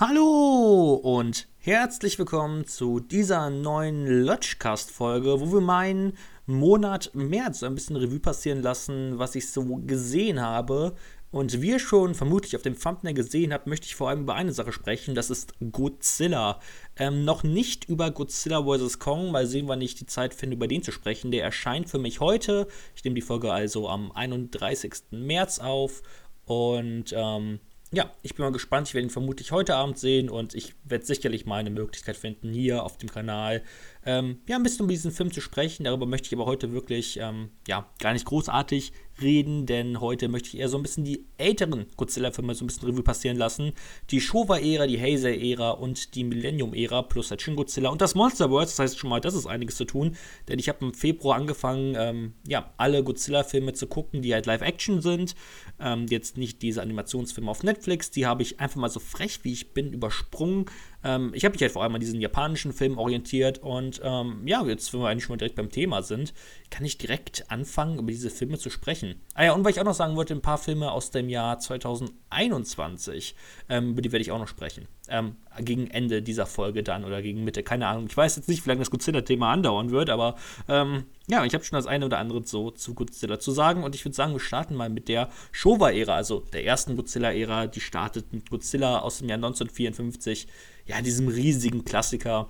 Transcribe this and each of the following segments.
Hallo und herzlich willkommen zu dieser neuen Lodgecast-Folge, wo wir meinen Monat März ein bisschen Revue passieren lassen, was ich so gesehen habe. Und wie ihr schon vermutlich auf dem Thumbnail gesehen habt, möchte ich vor allem über eine Sache sprechen, das ist Godzilla. Ähm, noch nicht über Godzilla vs. Kong, weil sehen wir nicht die Zeit finden, über den zu sprechen. Der erscheint für mich heute. Ich nehme die Folge also am 31. März auf. Und ähm, ja, ich bin mal gespannt. Ich werde ihn vermutlich heute Abend sehen und ich werde sicherlich mal eine Möglichkeit finden, hier auf dem Kanal ähm, ja, ein bisschen über diesen Film zu sprechen. Darüber möchte ich aber heute wirklich ähm, ja, gar nicht großartig reden, denn heute möchte ich eher so ein bisschen die älteren Godzilla-Filme so ein bisschen Revue passieren lassen. Die Showa-Ära, die Heisei-Ära und die Millennium-Ära plus halt Shin Godzilla und das Monsterverse. Das heißt schon mal, das ist einiges zu tun, denn ich habe im Februar angefangen, ähm, ja, alle Godzilla-Filme zu gucken, die halt Live-Action sind. Ähm, jetzt nicht diese Animationsfilme auf Netflix, die habe ich einfach mal so frech, wie ich bin, übersprungen ähm, ich habe mich halt vor allem an diesen japanischen Film orientiert und ähm, ja, jetzt, wenn wir eigentlich schon mal direkt beim Thema sind, kann ich direkt anfangen, über diese Filme zu sprechen. Ah ja, und weil ich auch noch sagen wollte, ein paar Filme aus dem Jahr 2021, ähm, über die werde ich auch noch sprechen. Ähm, gegen Ende dieser Folge dann oder gegen Mitte, keine Ahnung. Ich weiß jetzt nicht, wie lange das Godzilla-Thema andauern wird, aber ähm, ja, ich habe schon das eine oder andere so zu Godzilla zu sagen und ich würde sagen, wir starten mal mit der Showa-Ära, also der ersten Godzilla-Ära, die startet mit Godzilla aus dem Jahr 1954, ja, diesem riesigen Klassiker.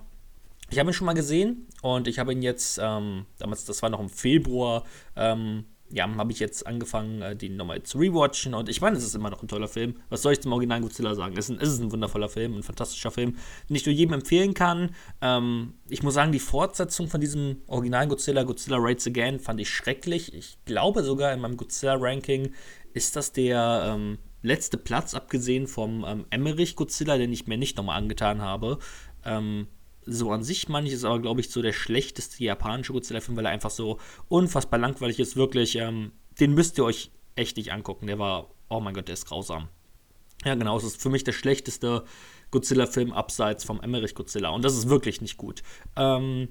Ich habe ihn schon mal gesehen und ich habe ihn jetzt, ähm, damals, das war noch im Februar, ähm, ja, habe ich jetzt angefangen, äh, den nochmal zu rewatchen. Und ich meine, es ist immer noch ein toller Film. Was soll ich zum Original Godzilla sagen? Es ist ein, es ist ein wundervoller Film, ein fantastischer Film, den ich nur jedem empfehlen kann. Ähm, ich muss sagen, die Fortsetzung von diesem originalen Godzilla, Godzilla Rates Again, fand ich schrecklich. Ich glaube sogar in meinem Godzilla-Ranking ist das der ähm, letzte Platz, abgesehen vom ähm, Emmerich Godzilla, den ich mir nicht nochmal angetan habe. Ähm, so an sich manches, aber glaube ich so der schlechteste japanische Godzilla-Film, weil er einfach so unfassbar langweilig ist. Wirklich, ähm, den müsst ihr euch echt nicht angucken. Der war, oh mein Gott, der ist grausam. Ja, genau, es ist für mich der schlechteste Godzilla-Film abseits vom Emmerich Godzilla. Und das ist wirklich nicht gut. Ähm,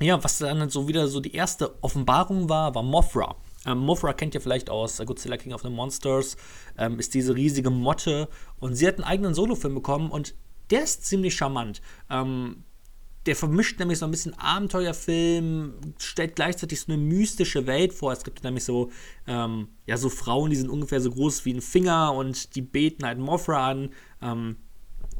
ja, was dann so wieder so die erste Offenbarung war, war Mothra. Ähm, Mothra kennt ihr vielleicht aus Godzilla King of the Monsters, ähm, ist diese riesige Motte und sie hat einen eigenen Solofilm bekommen und der ist ziemlich charmant. Ähm, der vermischt nämlich so ein bisschen Abenteuerfilm, stellt gleichzeitig so eine mystische Welt vor. Es gibt nämlich so, ähm, ja, so Frauen, die sind ungefähr so groß wie ein Finger und die beten halt Mothra an. Ähm,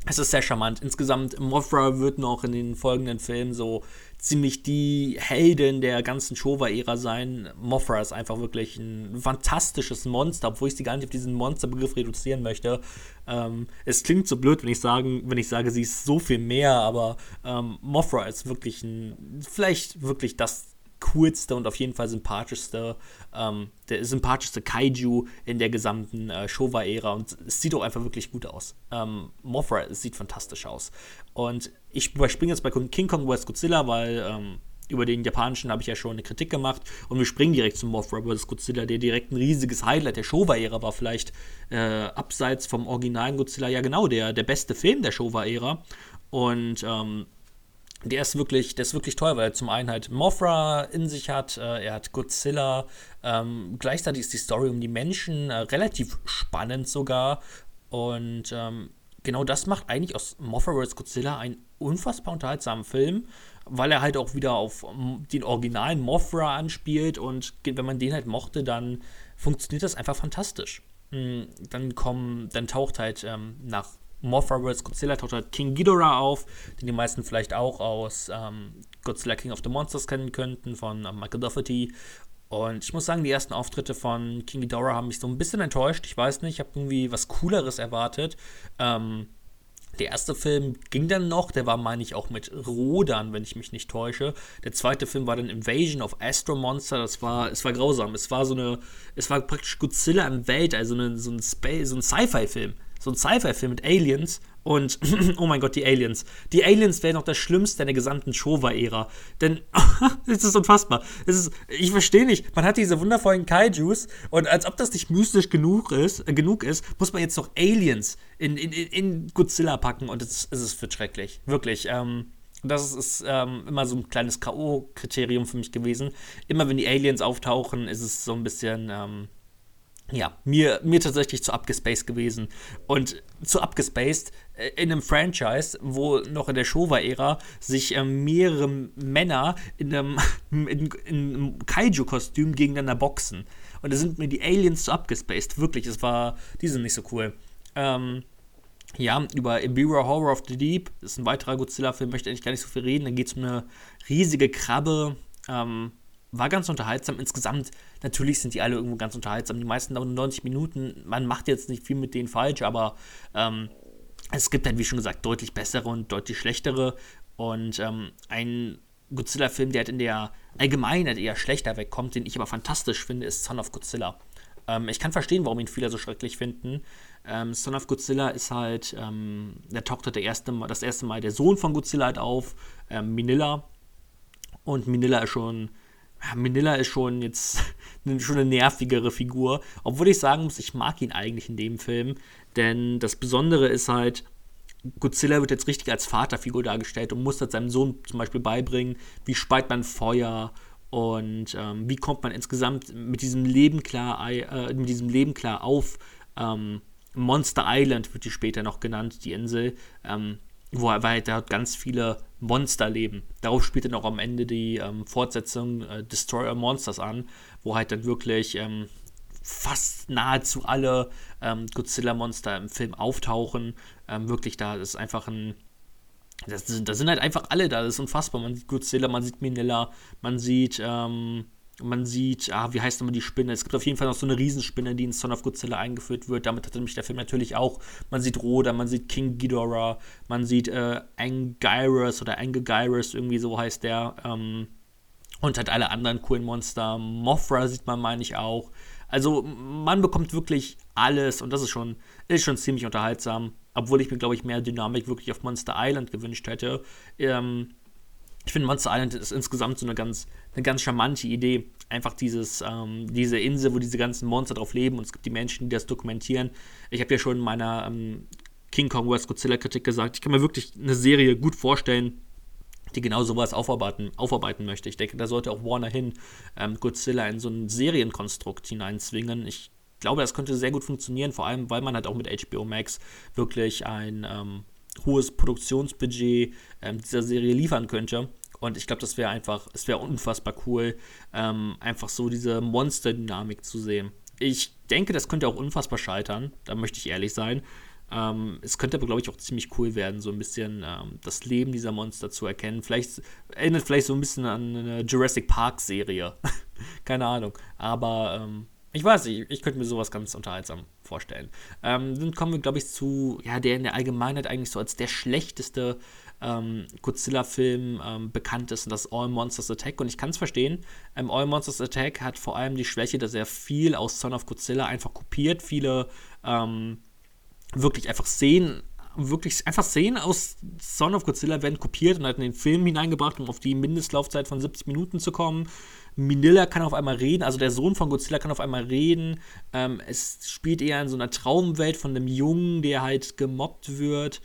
es ist sehr charmant. Insgesamt, Mothra wird noch in den folgenden Filmen so ziemlich die Heldin der ganzen Showa-Ära sein. Mothra ist einfach wirklich ein fantastisches Monster, obwohl ich sie gar nicht auf diesen Monsterbegriff reduzieren möchte. Ähm, es klingt so blöd, wenn ich, sagen, wenn ich sage, sie ist so viel mehr, aber ähm, Mothra ist wirklich ein, vielleicht wirklich das coolste und auf jeden Fall sympathischste, ähm, der sympathischste Kaiju in der gesamten äh, Showa-Ära und es sieht auch einfach wirklich gut aus. Ähm, Mothra, sieht fantastisch aus. Und ich überspringe jetzt bei King Kong vs. Godzilla, weil ähm, über den japanischen habe ich ja schon eine Kritik gemacht und wir springen direkt zum Mothra vs. Godzilla, der direkt ein riesiges Highlight der Showa-Ära war, vielleicht äh, abseits vom originalen Godzilla, ja genau, der, der beste Film der Showa-Ära. Und ähm, der ist wirklich, der ist wirklich toll, weil er zum einen halt Mothra in sich hat, äh, er hat Godzilla, ähm, gleichzeitig ist die Story um die Menschen äh, relativ spannend sogar und ähm, genau das macht eigentlich aus Mothra vs. Godzilla einen unfassbar unterhaltsamen Film, weil er halt auch wieder auf ähm, den originalen Mothra anspielt und wenn man den halt mochte, dann funktioniert das einfach fantastisch. Hm, dann kommen, dann taucht halt ähm, nach Mothra vs. Godzilla taucht halt King Ghidorah auf, den die meisten vielleicht auch aus ähm, Godzilla King of the Monsters kennen könnten, von ähm, Michael Dougherty. Und ich muss sagen, die ersten Auftritte von King Ghidorah haben mich so ein bisschen enttäuscht. Ich weiß nicht, ich habe irgendwie was Cooleres erwartet. Ähm, der erste Film ging dann noch, der war, meine ich, auch mit Rodern, wenn ich mich nicht täusche. Der zweite Film war dann Invasion of Astro Monster. Das war, es war grausam. Es war so eine, es war praktisch Godzilla im Welt, also eine, so ein, so ein Sci-Fi-Film so ein Sci-Fi-Film mit Aliens und, oh mein Gott, die Aliens. Die Aliens wären noch das Schlimmste in der gesamten Showa-Ära. Denn, es ist unfassbar. Es ist, ich verstehe nicht, man hat diese wundervollen Kaijus und als ob das nicht mystisch genug ist, äh, genug ist muss man jetzt noch Aliens in, in, in Godzilla packen und es, es ist für schrecklich. Wirklich. Ähm, das ist ähm, immer so ein kleines K.O.-Kriterium für mich gewesen. Immer wenn die Aliens auftauchen, ist es so ein bisschen, ähm, ja, mir, mir tatsächlich zu abgespaced gewesen. Und zu abgespaced äh, in einem Franchise, wo noch in der Showa-Ära sich äh, mehrere Männer in einem, in, in einem Kaiju-Kostüm gegeneinander boxen. Und da sind mir die Aliens zu abgespaced. Wirklich, es war, die sind nicht so cool. Ähm, ja, über Ibira Horror of the Deep, das ist ein weiterer Godzilla-Film, möchte ich gar nicht so viel reden. Da geht es um eine riesige Krabbe. Ähm, war ganz unterhaltsam. Insgesamt, natürlich sind die alle irgendwo ganz unterhaltsam. Die meisten dauern 90 Minuten. Man macht jetzt nicht viel mit denen falsch, aber ähm, es gibt halt, wie schon gesagt, deutlich bessere und deutlich schlechtere. Und ähm, ein Godzilla-Film, der halt in der Allgemeinheit eher schlechter wegkommt, den ich aber fantastisch finde, ist Son of Godzilla. Ähm, ich kann verstehen, warum ihn viele so schrecklich finden. Ähm, Son of Godzilla ist halt, ähm, der taucht halt der erste, das erste Mal der Sohn von Godzilla halt auf, ähm, Minilla. Und Minilla ist schon Manila ist schon jetzt schon eine nervigere Figur. Obwohl ich sagen muss, ich mag ihn eigentlich in dem Film. Denn das Besondere ist halt, Godzilla wird jetzt richtig als Vaterfigur dargestellt und muss das seinem Sohn zum Beispiel beibringen, wie speit man Feuer und ähm, wie kommt man insgesamt mit diesem Leben klar, äh, mit diesem Leben klar auf. Ähm, Monster Island wird die später noch genannt, die Insel. Ähm, wo halt da ganz viele Monster leben. Darauf spielt dann auch am Ende die ähm, Fortsetzung äh, Destroyer Monsters an, wo halt dann wirklich ähm, fast nahezu alle ähm, Godzilla-Monster im Film auftauchen. Ähm, wirklich, da ist einfach ein. Da sind, sind halt einfach alle da, das ist unfassbar. Man sieht Godzilla, man sieht Minilla, man sieht ähm, man sieht, ah, wie heißt nochmal die Spinne? Es gibt auf jeden Fall noch so eine Riesenspinne, die in Son of Godzilla eingeführt wird. Damit hat nämlich der Film natürlich auch. Man sieht Roda, man sieht King Ghidorah, man sieht äh, Angyrus oder Angegyrus, irgendwie so heißt der. Ähm, und halt alle anderen coolen Monster. Mothra sieht man, meine ich, auch. Also man bekommt wirklich alles und das ist schon, ist schon ziemlich unterhaltsam. Obwohl ich mir, glaube ich, mehr Dynamik wirklich auf Monster Island gewünscht hätte. Ähm, ich finde Monster Island ist insgesamt so eine ganz, eine ganz charmante Idee. Einfach dieses, ähm, diese Insel, wo diese ganzen Monster drauf leben und es gibt die Menschen, die das dokumentieren. Ich habe ja schon in meiner ähm, King Kong vs. Godzilla Kritik gesagt, ich kann mir wirklich eine Serie gut vorstellen, die genau sowas aufarbeiten, aufarbeiten möchte. Ich denke, da sollte auch Warner hin ähm, Godzilla in so ein Serienkonstrukt hineinzwingen. Ich glaube, das könnte sehr gut funktionieren, vor allem, weil man halt auch mit HBO Max wirklich ein ähm, hohes Produktionsbudget ähm, dieser Serie liefern könnte. Und ich glaube, das wäre einfach, es wäre unfassbar cool, ähm, einfach so diese Monster-Dynamik zu sehen. Ich denke, das könnte auch unfassbar scheitern, da möchte ich ehrlich sein. Ähm, es könnte aber, glaube ich, auch ziemlich cool werden, so ein bisschen ähm, das Leben dieser Monster zu erkennen. Vielleicht erinnert vielleicht so ein bisschen an eine Jurassic Park-Serie. Keine Ahnung. Aber ähm, ich weiß nicht, ich könnte mir sowas ganz unterhaltsam vorstellen. Ähm, dann kommen wir, glaube ich, zu, ja, der in der Allgemeinheit eigentlich so als der schlechteste ähm, Godzilla-Film ähm, bekannt ist, und das All Monsters Attack. Und ich kann es verstehen. Ähm, All Monsters Attack hat vor allem die Schwäche, dass er viel aus Son of Godzilla einfach kopiert. Viele ähm, wirklich einfach Szenen wirklich einfach Szenen aus Son of Godzilla werden kopiert und halt in den Film hineingebracht, um auf die Mindestlaufzeit von 70 Minuten zu kommen. Minilla kann auf einmal reden, also der Sohn von Godzilla kann auf einmal reden. Ähm, es spielt eher in so einer Traumwelt von einem Jungen, der halt gemobbt wird.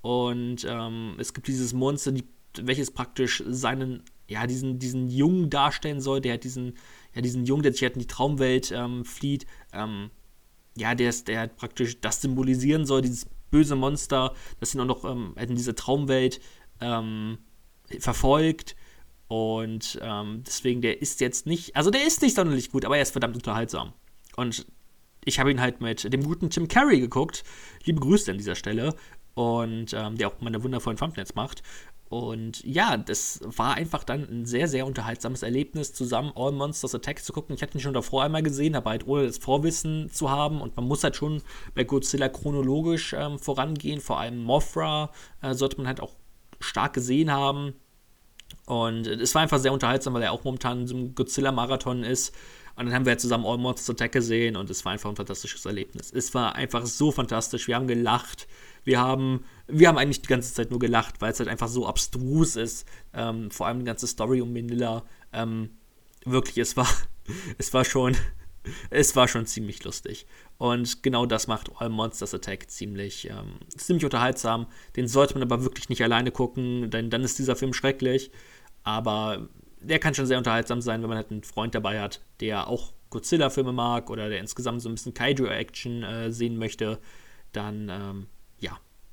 Und ähm, es gibt dieses Monster, die, welches praktisch seinen, ja, diesen, diesen Jungen darstellen soll, der halt diesen, ja, diesen Jungen, der sich halt in die Traumwelt ähm, flieht, ähm, ja, der, der halt praktisch das symbolisieren soll, dieses böse Monster, das ihn auch noch ähm, in diese Traumwelt ähm, verfolgt. Und ähm, deswegen, der ist jetzt nicht, also der ist nicht sonderlich gut, aber er ist verdammt unterhaltsam. Und ich habe ihn halt mit dem guten Tim Carey geguckt. Liebe Grüße an dieser Stelle. Und ähm, der auch meine wundervollen Thumbnails macht. Und ja, das war einfach dann ein sehr, sehr unterhaltsames Erlebnis, zusammen All Monsters Attack zu gucken. Ich hatte ihn schon davor einmal gesehen, aber halt ohne das Vorwissen zu haben. Und man muss halt schon bei Godzilla chronologisch ähm, vorangehen. Vor allem Mothra äh, sollte man halt auch stark gesehen haben. Und es war einfach sehr unterhaltsam, weil er auch momentan in so einem Godzilla-Marathon ist. Und dann haben wir zusammen All Monsters Attack gesehen und es war einfach ein fantastisches Erlebnis. Es war einfach so fantastisch. Wir haben gelacht. Wir haben, wir haben eigentlich die ganze Zeit nur gelacht, weil es halt einfach so abstrus ist. Ähm, vor allem die ganze Story um Manila. Ähm, wirklich, es war, es war schon, es war schon ziemlich lustig. Und genau das macht All Monsters Attack ziemlich, ähm, ziemlich unterhaltsam. Den sollte man aber wirklich nicht alleine gucken, denn dann ist dieser Film schrecklich. Aber der kann schon sehr unterhaltsam sein, wenn man halt einen Freund dabei hat, der auch Godzilla-Filme mag oder der insgesamt so ein bisschen Kaiju-Action äh, sehen möchte, dann ähm,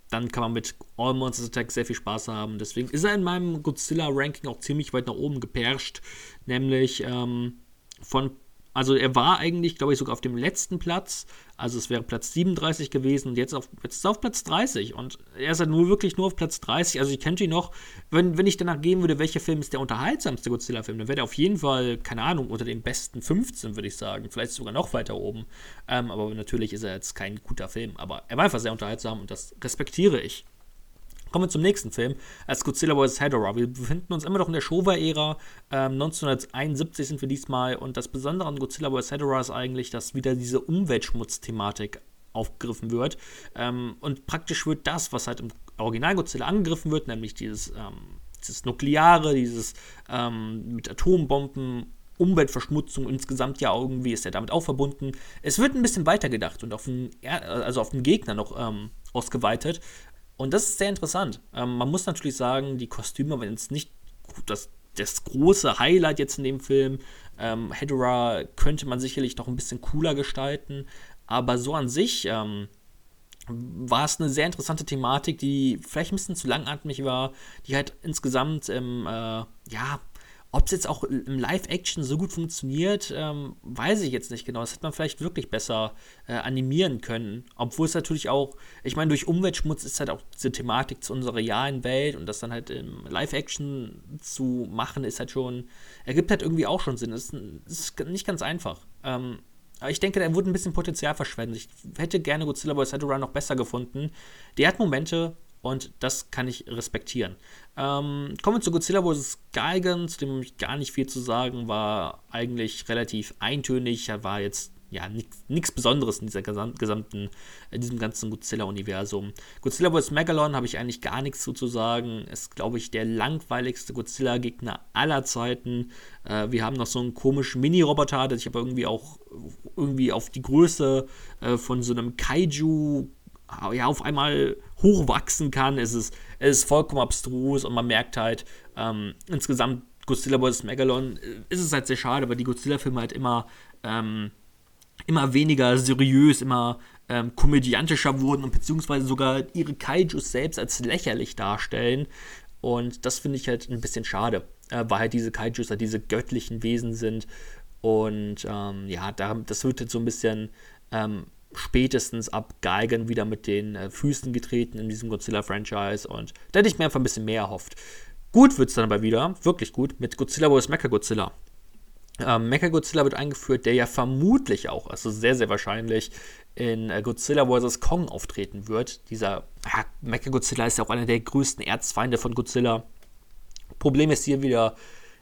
dann kann man mit All Monsters Attack sehr viel Spaß haben. Deswegen ist er in meinem Godzilla-Ranking auch ziemlich weit nach oben geperscht, nämlich ähm, von also er war eigentlich, glaube ich, sogar auf dem letzten Platz. Also es wäre Platz 37 gewesen und jetzt, auf, jetzt ist er auf Platz 30. Und er ist halt nur wirklich nur auf Platz 30. Also ich könnte ihn noch, wenn, wenn ich danach gehen würde, welcher Film ist der unterhaltsamste Godzilla-Film, dann wäre er auf jeden Fall, keine Ahnung, unter den besten 15, würde ich sagen. Vielleicht sogar noch weiter oben. Ähm, aber natürlich ist er jetzt kein guter Film. Aber er war einfach sehr unterhaltsam und das respektiere ich. Kommen wir zum nächsten Film, als Godzilla vs. Hedorah. Wir befinden uns immer noch in der Showa-Ära. Ähm, 1971 sind wir diesmal. Und das Besondere an Godzilla vs. Hedorah ist eigentlich, dass wieder diese Umweltschmutz-Thematik aufgegriffen wird. Ähm, und praktisch wird das, was halt im Original Godzilla angegriffen wird, nämlich dieses, ähm, dieses Nukleare, dieses ähm, mit Atombomben Umweltverschmutzung insgesamt ja irgendwie ist ja damit auch verbunden. Es wird ein bisschen weitergedacht und auf den, also auf den Gegner noch ähm, ausgeweitet. Und das ist sehr interessant. Ähm, man muss natürlich sagen, die Kostüme waren jetzt nicht das, das große Highlight jetzt in dem Film. Ähm, Hedora könnte man sicherlich noch ein bisschen cooler gestalten, aber so an sich ähm, war es eine sehr interessante Thematik, die vielleicht ein bisschen zu langatmig war, die halt insgesamt im, äh, ja, ob es jetzt auch im Live-Action so gut funktioniert, ähm, weiß ich jetzt nicht genau. Das hätte man vielleicht wirklich besser äh, animieren können. Obwohl es natürlich auch, ich meine, durch Umweltschmutz ist halt auch diese Thematik zu unserer realen Welt und das dann halt im Live-Action zu machen, ist halt schon, ergibt halt irgendwie auch schon Sinn. Das ist, ist nicht ganz einfach. Ähm, aber ich denke, da wurde ein bisschen Potenzial verschwendet. Ich hätte gerne Godzilla vs. Hedorah noch besser gefunden. Der hat Momente, und das kann ich respektieren. Ähm, kommen wir zu Godzilla vs. Gigan, zu dem ich gar nicht viel zu sagen, war eigentlich relativ eintönig, war jetzt ja nichts Besonderes in dieser gesamten, in diesem ganzen Godzilla-Universum. Godzilla vs. Megalon habe ich eigentlich gar nichts zu, zu sagen. Ist, glaube ich, der langweiligste Godzilla-Gegner aller Zeiten. Äh, wir haben noch so einen komischen Mini-Roboter, der sich aber irgendwie auch irgendwie auf die Größe äh, von so einem Kaiju ja, auf einmal hochwachsen kann. Es ist, es ist vollkommen abstrus und man merkt halt, ähm, insgesamt Godzilla vs. Megalon äh, ist es halt sehr schade, weil die Godzilla-Filme halt immer, ähm, immer weniger seriös, immer ähm, komödiantischer wurden und beziehungsweise sogar ihre Kaijus selbst als lächerlich darstellen. Und das finde ich halt ein bisschen schade, äh, weil halt diese Kaijus halt diese göttlichen Wesen sind. Und ähm, ja, da, das wird jetzt so ein bisschen ähm, spätestens ab Geigen wieder mit den äh, Füßen getreten in diesem Godzilla-Franchise und da hätte ich mir einfach ein bisschen mehr erhofft. Gut wird es dann aber wieder, wirklich gut, mit Godzilla vs. Mechagodzilla. Ähm, Mechagodzilla wird eingeführt, der ja vermutlich auch, also sehr, sehr wahrscheinlich, in äh, Godzilla vs. Kong auftreten wird. Dieser ja, Mechagodzilla ist ja auch einer der größten Erzfeinde von Godzilla. Problem ist hier wieder,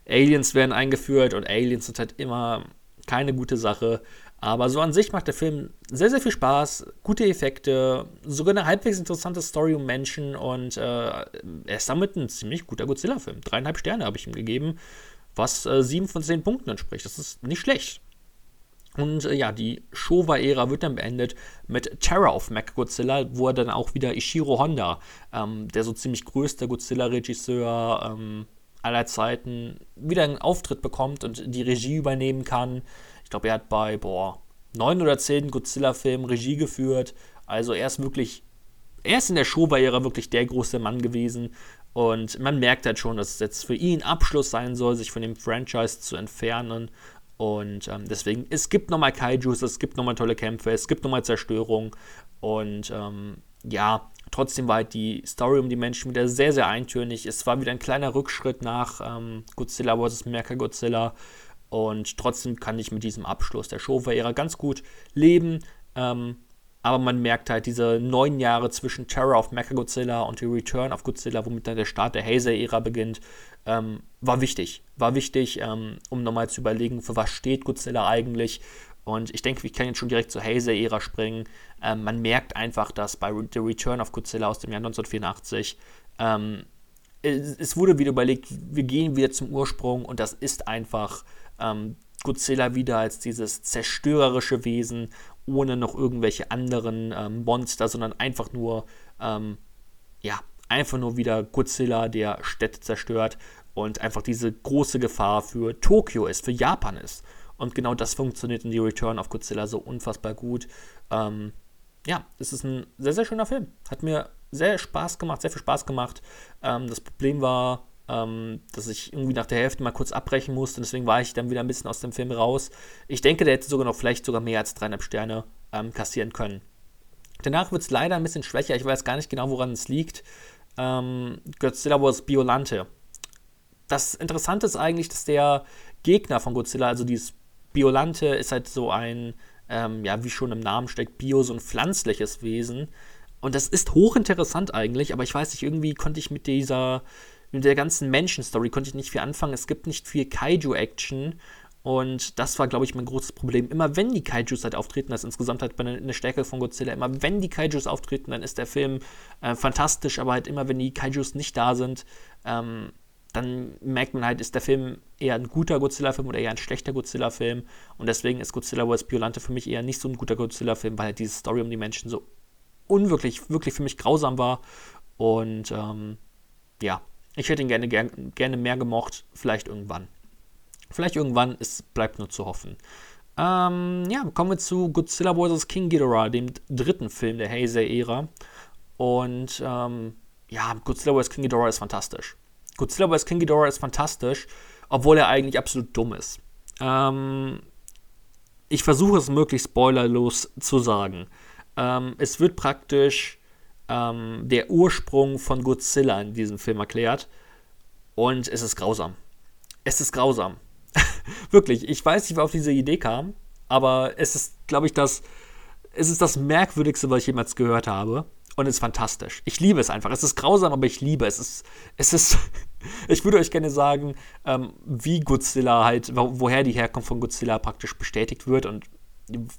Aliens werden eingeführt und Aliens sind halt immer keine gute Sache. Aber so an sich macht der Film sehr, sehr viel Spaß, gute Effekte, sogar eine halbwegs interessante Story um Menschen und äh, er ist damit ein ziemlich guter Godzilla-Film. Dreieinhalb Sterne habe ich ihm gegeben, was äh, sieben von zehn Punkten entspricht. Das ist nicht schlecht. Und äh, ja, die Showa-Ära wird dann beendet mit Terror of Godzilla, wo er dann auch wieder Ishiro Honda, ähm, der so ziemlich größte Godzilla-Regisseur ähm, aller Zeiten, wieder einen Auftritt bekommt und die Regie übernehmen kann. Ich glaube, er hat bei, boah, neun oder zehn Godzilla-Filmen Regie geführt. Also er ist wirklich, er ist in der Showbarriere wirklich der große Mann gewesen. Und man merkt halt schon, dass es jetzt für ihn Abschluss sein soll, sich von dem Franchise zu entfernen. Und ähm, deswegen, es gibt nochmal Kaijus, es gibt nochmal tolle Kämpfe, es gibt nochmal Zerstörung. Und ähm, ja, trotzdem war halt die Story um die Menschen wieder sehr, sehr eintönig. Es war wieder ein kleiner Rückschritt nach ähm, Godzilla vs. Mecha-Godzilla. Und trotzdem kann ich mit diesem Abschluss der Showa-Ära ganz gut leben. Ähm, aber man merkt halt diese neun Jahre zwischen Terror of Mechagodzilla und The Return of Godzilla, womit dann der Start der Heisei-Ära beginnt, ähm, war wichtig. War wichtig, ähm, um nochmal zu überlegen, für was steht Godzilla eigentlich. Und ich denke, ich kann jetzt schon direkt zur Heisei-Ära springen. Ähm, man merkt einfach, dass bei The Return of Godzilla aus dem Jahr 1984 ähm, es wurde wieder überlegt, wir gehen wieder zum Ursprung und das ist einfach ähm, Godzilla wieder als dieses zerstörerische Wesen, ohne noch irgendwelche anderen ähm, Monster, sondern einfach nur, ähm, ja, einfach nur wieder Godzilla, der Städte zerstört und einfach diese große Gefahr für Tokio ist, für Japan ist. Und genau das funktioniert in The Return of Godzilla so unfassbar gut. Ähm, ja, es ist ein sehr, sehr schöner Film. Hat mir sehr Spaß gemacht, sehr viel Spaß gemacht. Ähm, das Problem war, ähm, dass ich irgendwie nach der Hälfte mal kurz abbrechen musste. Deswegen war ich dann wieder ein bisschen aus dem Film raus. Ich denke, der hätte sogar noch vielleicht sogar mehr als dreieinhalb Sterne ähm, kassieren können. Danach wird es leider ein bisschen schwächer. Ich weiß gar nicht genau, woran es liegt. Ähm, Godzilla Wars Biolante. Das Interessante ist eigentlich, dass der Gegner von Godzilla, also dieses Biolante, ist halt so ein, ähm, ja, wie schon im Namen steckt, Bio, so ein pflanzliches Wesen. Und das ist hochinteressant eigentlich, aber ich weiß nicht, irgendwie konnte ich mit dieser, mit der ganzen Menschen-Story konnte ich nicht viel anfangen. Es gibt nicht viel Kaiju-Action und das war, glaube ich, mein großes Problem. Immer wenn die Kaijus halt auftreten, das ist insgesamt halt eine Stärke von Godzilla, immer wenn die Kaijus auftreten, dann ist der Film äh, fantastisch, aber halt immer wenn die Kaijus nicht da sind, ähm, dann merkt man halt, ist der Film eher ein guter Godzilla-Film oder eher ein schlechter Godzilla-Film. Und deswegen ist Godzilla vs. Biolante für mich eher nicht so ein guter Godzilla-Film, weil halt diese Story um die Menschen so unwirklich, wirklich für mich grausam war. Und ähm, ja, ich hätte ihn gerne, gerne mehr gemocht, vielleicht irgendwann. Vielleicht irgendwann, es bleibt nur zu hoffen. Ähm, ja, kommen wir zu Godzilla vs. King Ghidorah, dem dritten Film der Heisei-Ära. Und ähm, ja, Godzilla vs. King Ghidorah ist fantastisch. Godzilla vs. King Ghidorah ist fantastisch, obwohl er eigentlich absolut dumm ist. Ähm, ich versuche es möglichst spoilerlos zu sagen. Ähm, es wird praktisch ähm, der Ursprung von Godzilla in diesem Film erklärt. Und es ist grausam. Es ist grausam. Wirklich, ich weiß nicht, wer auf diese Idee kam, aber es ist, glaube ich, das, es ist das Merkwürdigste, was ich jemals gehört habe. Und es ist fantastisch. Ich liebe es einfach. Es ist grausam, aber ich liebe es. Es ist, es ist ich würde euch gerne sagen, ähm, wie Godzilla halt, wo, woher die Herkunft von Godzilla praktisch bestätigt wird und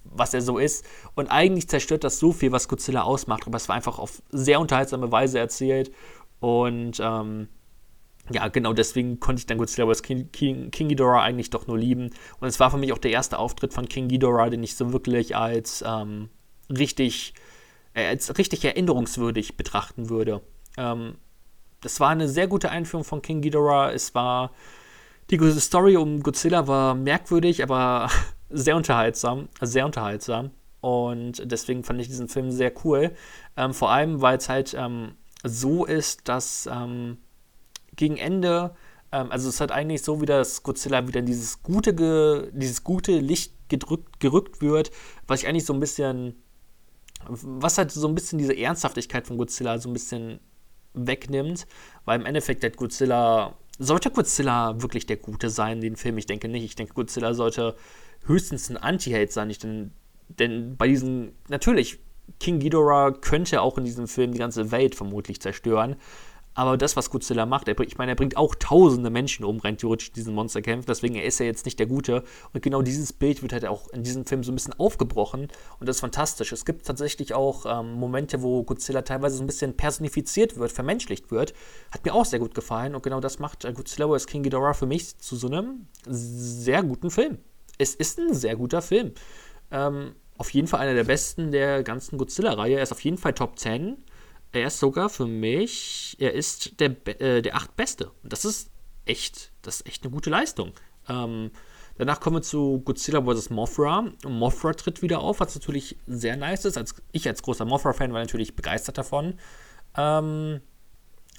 was er so ist. Und eigentlich zerstört das so viel, was Godzilla ausmacht, aber es war einfach auf sehr unterhaltsame Weise erzählt. Und ähm, ja, genau deswegen konnte ich dann Godzilla vs. King, King, King Ghidorah eigentlich doch nur lieben. Und es war für mich auch der erste Auftritt von King Ghidorah, den ich so wirklich als ähm, richtig, äh, als richtig erinnerungswürdig betrachten würde. Ähm, das war eine sehr gute Einführung von King Ghidorah. Es war die Story um Godzilla war merkwürdig, aber sehr unterhaltsam, sehr unterhaltsam. Und deswegen fand ich diesen Film sehr cool. Ähm, vor allem, weil es halt ähm, so ist, dass ähm, gegen Ende, ähm, also es hat eigentlich so wie das Godzilla wieder in dieses gute, dieses gute Licht gedrückt, gerückt wird, was ich eigentlich so ein bisschen, was halt so ein bisschen diese Ernsthaftigkeit von Godzilla so ein bisschen wegnimmt, weil im Endeffekt der Godzilla, sollte Godzilla wirklich der Gute sein, den Film? Ich denke nicht. Ich denke, Godzilla sollte höchstens ein Anti-Hate sein. Ich denn, denn bei diesen, natürlich, King Ghidorah könnte auch in diesem Film die ganze Welt vermutlich zerstören. Aber das, was Godzilla macht, er, ich meine, er bringt auch tausende Menschen um, rein theoretisch, diesen Monster kämpft. Deswegen ist er jetzt nicht der Gute. Und genau dieses Bild wird halt auch in diesem Film so ein bisschen aufgebrochen. Und das ist fantastisch. Es gibt tatsächlich auch ähm, Momente, wo Godzilla teilweise so ein bisschen personifiziert wird, vermenschlicht wird. Hat mir auch sehr gut gefallen. Und genau das macht äh, Godzilla vs. King Ghidorah für mich zu so einem sehr guten Film. Es ist ein sehr guter Film. Ähm, auf jeden Fall einer der besten der ganzen Godzilla-Reihe. Er ist auf jeden Fall Top 10 er ist sogar für mich, er ist der, äh, der acht Beste. Und das ist echt, das ist echt eine gute Leistung. Ähm, danach kommen wir zu Godzilla vs. Mothra. Mothra tritt wieder auf, was natürlich sehr nice ist. Als, ich als großer Mothra-Fan war natürlich begeistert davon. Ähm,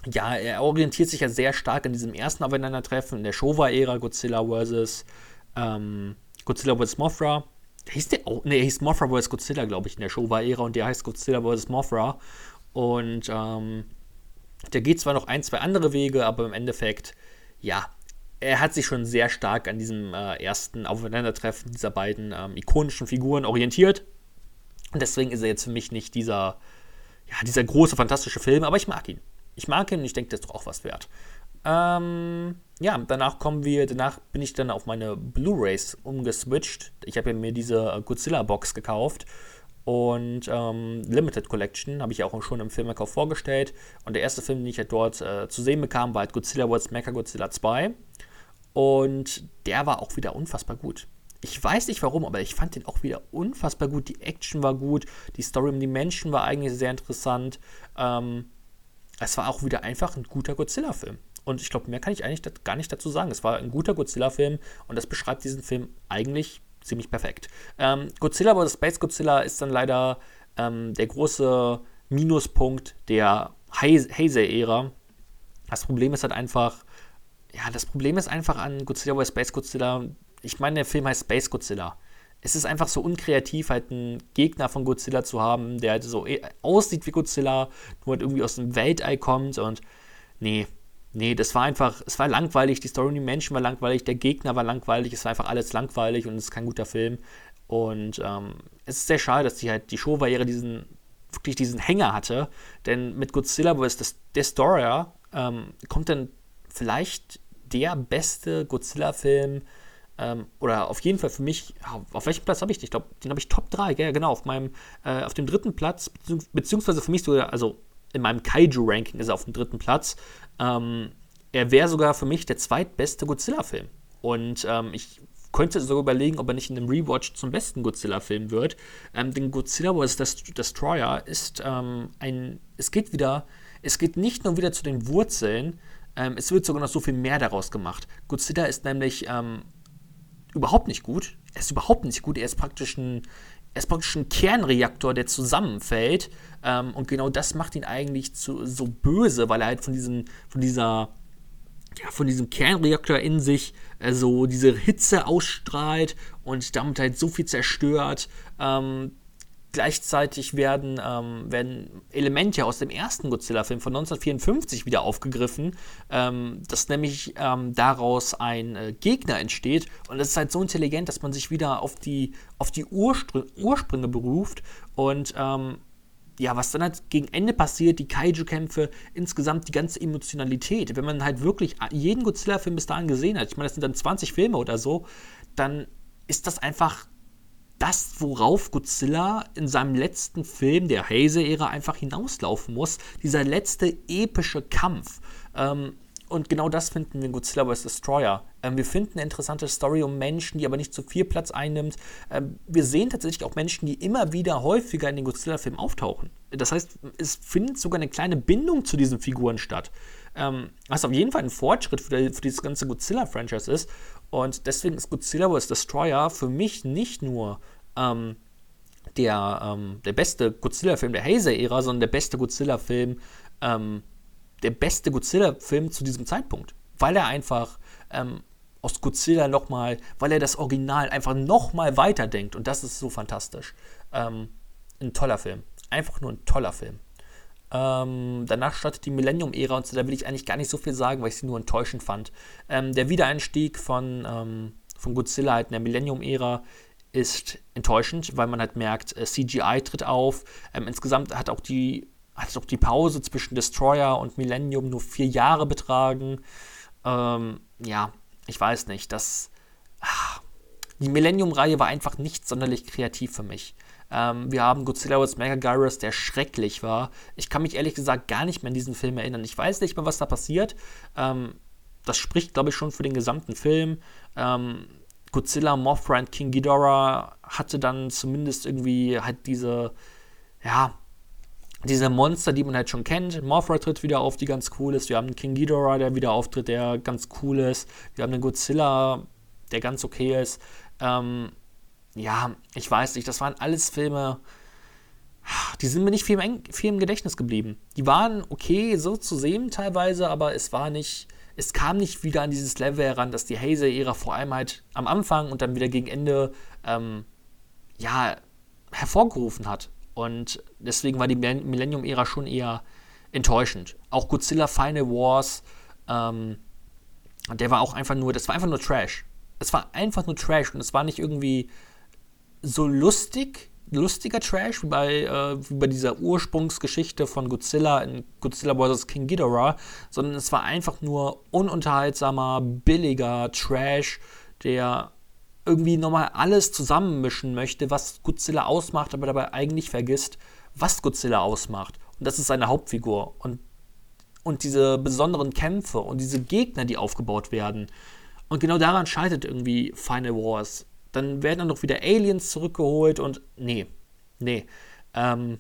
ja, er orientiert sich ja sehr stark in diesem ersten Aufeinandertreffen in der Showa-Ära Godzilla vs. Ähm, Godzilla vs. Mothra. Der hieß der auch, ne, er hieß Mothra vs. Godzilla, glaube ich, in der Showa-Ära und der heißt Godzilla vs. Mothra. Und ähm, der geht zwar noch ein, zwei andere Wege, aber im Endeffekt, ja, er hat sich schon sehr stark an diesem äh, ersten Aufeinandertreffen dieser beiden ähm, ikonischen Figuren orientiert. Und deswegen ist er jetzt für mich nicht dieser, ja, dieser große, fantastische Film, aber ich mag ihn. Ich mag ihn und ich denke, das ist doch auch was wert. Ähm, ja, danach kommen wir, danach bin ich dann auf meine Blu-Rays umgeswitcht. Ich habe mir diese Godzilla-Box gekauft und ähm, Limited Collection habe ich ja auch schon im Filmverkauf vorgestellt. Und der erste Film, den ich halt dort äh, zu sehen bekam, war halt Godzilla vs. Mecha Godzilla 2. Und der war auch wieder unfassbar gut. Ich weiß nicht warum, aber ich fand den auch wieder unfassbar gut. Die Action war gut, die Story um die Menschen war eigentlich sehr interessant. Ähm, es war auch wieder einfach ein guter Godzilla-Film. Und ich glaube, mehr kann ich eigentlich gar nicht dazu sagen. Es war ein guter Godzilla-Film und das beschreibt diesen Film eigentlich ziemlich perfekt. Ähm, Godzilla vs. Space Godzilla ist dann leider ähm, der große Minuspunkt der Heisei-Ära. Das Problem ist halt einfach, ja, das Problem ist einfach an Godzilla vs. Space Godzilla. Ich meine, der Film heißt Space Godzilla. Es ist einfach so unkreativ, halt einen Gegner von Godzilla zu haben, der halt so e, aussieht wie Godzilla, nur halt irgendwie aus dem Weltall kommt und nee, nee, das war einfach, es war langweilig, die Story und die Menschen war langweilig, der Gegner war langweilig, es war einfach alles langweilig und es ist kein guter Film. Und ähm, es ist sehr schade, dass die halt die Showbarriere diesen, wirklich diesen Hänger hatte, denn mit Godzilla vs. Destroyer ähm, kommt dann vielleicht der beste Godzilla-Film, ähm, oder auf jeden Fall für mich, auf welchem Platz habe ich den? Ich glaube, den habe ich Top 3, ja, genau, auf meinem, äh, auf dem dritten Platz, beziehungsweise für mich sogar, also in meinem Kaiju-Ranking ist er auf dem dritten Platz. Ähm, er wäre sogar für mich der zweitbeste Godzilla-Film. Und ähm, ich könnte sogar überlegen, ob er nicht in einem Rewatch zum besten Godzilla-Film wird. Ähm, denn Godzilla vs. Destroyer ist ähm, ein. Es geht wieder. Es geht nicht nur wieder zu den Wurzeln, ähm, es wird sogar noch so viel mehr daraus gemacht. Godzilla ist nämlich ähm, überhaupt nicht gut. Er ist überhaupt nicht gut. Er ist praktisch ein, er ist praktisch ein Kernreaktor, der zusammenfällt. Ähm, und genau das macht ihn eigentlich zu, so böse, weil er halt von, diesen, von dieser ja, von diesem Kernreaktor in sich äh, so diese Hitze ausstrahlt und damit halt so viel zerstört. Ähm, Gleichzeitig werden, ähm, werden Elemente aus dem ersten Godzilla-Film von 1954 wieder aufgegriffen, ähm, dass nämlich ähm, daraus ein äh, Gegner entsteht. Und es ist halt so intelligent, dass man sich wieder auf die, auf die Urspr Ursprünge beruft. Und ähm, ja, was dann halt gegen Ende passiert, die Kaiju-Kämpfe, insgesamt die ganze Emotionalität. Wenn man halt wirklich jeden Godzilla-Film bis dahin gesehen hat, ich meine, das sind dann 20 Filme oder so, dann ist das einfach das, worauf Godzilla in seinem letzten Film der Heise-Ära einfach hinauslaufen muss. Dieser letzte epische Kampf. Ähm, und genau das finden wir in Godzilla vs. Destroyer. Ähm, wir finden eine interessante Story um Menschen, die aber nicht zu viel Platz einnimmt. Ähm, wir sehen tatsächlich auch Menschen, die immer wieder häufiger in den Godzilla-Filmen auftauchen. Das heißt, es findet sogar eine kleine Bindung zu diesen Figuren statt. Ähm, was auf jeden Fall ein Fortschritt für, die, für dieses ganze Godzilla-Franchise ist. Und deswegen ist Godzilla vs. Destroyer für mich nicht nur ähm, der, ähm, der beste Godzilla-Film der Heisei-Ära, sondern der beste Godzilla-Film, ähm, der beste Godzilla-Film zu diesem Zeitpunkt. Weil er einfach ähm, aus Godzilla nochmal, weil er das Original einfach nochmal weiterdenkt. Und das ist so fantastisch. Ähm, ein toller Film. Einfach nur ein toller Film. Ähm, danach startet die Millennium-Ära und da will ich eigentlich gar nicht so viel sagen, weil ich sie nur enttäuschend fand. Ähm, der Wiedereinstieg von, ähm, von Godzilla halt in der Millennium-Ära ist enttäuschend, weil man halt merkt, äh, CGI tritt auf. Ähm, insgesamt hat auch die hat auch die Pause zwischen Destroyer und Millennium nur vier Jahre betragen. Ähm, ja, ich weiß nicht. Das, ach, die Millennium-Reihe war einfach nicht sonderlich kreativ für mich. Ähm, wir haben Godzilla vs. Megaguirus, der schrecklich war. Ich kann mich ehrlich gesagt gar nicht mehr an diesen Film erinnern. Ich weiß nicht mehr, was da passiert. Ähm, das spricht, glaube ich, schon für den gesamten Film. Ähm, Godzilla, Mothra und King Ghidorah hatte dann zumindest irgendwie halt diese, ja, diese Monster, die man halt schon kennt. Mothra tritt wieder auf, die ganz cool ist. Wir haben King Ghidorah, der wieder auftritt, der ganz cool ist. Wir haben den Godzilla, der ganz okay ist. Ähm, ja, ich weiß nicht, das waren alles Filme, die sind mir nicht viel im, viel im Gedächtnis geblieben. Die waren okay, so zu sehen teilweise, aber es war nicht, es kam nicht wieder an dieses Level heran, dass die Hazer-Ära vor allem halt am Anfang und dann wieder gegen Ende ähm, ja, hervorgerufen hat. Und deswegen war die Millennium-Ära schon eher enttäuschend. Auch Godzilla Final Wars, ähm, der war auch einfach nur, das war einfach nur Trash. Es war einfach nur Trash und es war nicht irgendwie so lustig, lustiger Trash wie bei, äh, wie bei dieser Ursprungsgeschichte von Godzilla in Godzilla vs. King Ghidorah, sondern es war einfach nur ununterhaltsamer, billiger Trash, der irgendwie nochmal alles zusammenmischen möchte, was Godzilla ausmacht, aber dabei eigentlich vergisst, was Godzilla ausmacht. Und das ist seine Hauptfigur. Und, und diese besonderen Kämpfe und diese Gegner, die aufgebaut werden. Und genau daran scheitert irgendwie Final Wars. Dann werden dann noch wieder Aliens zurückgeholt und nee, nee. Ähm,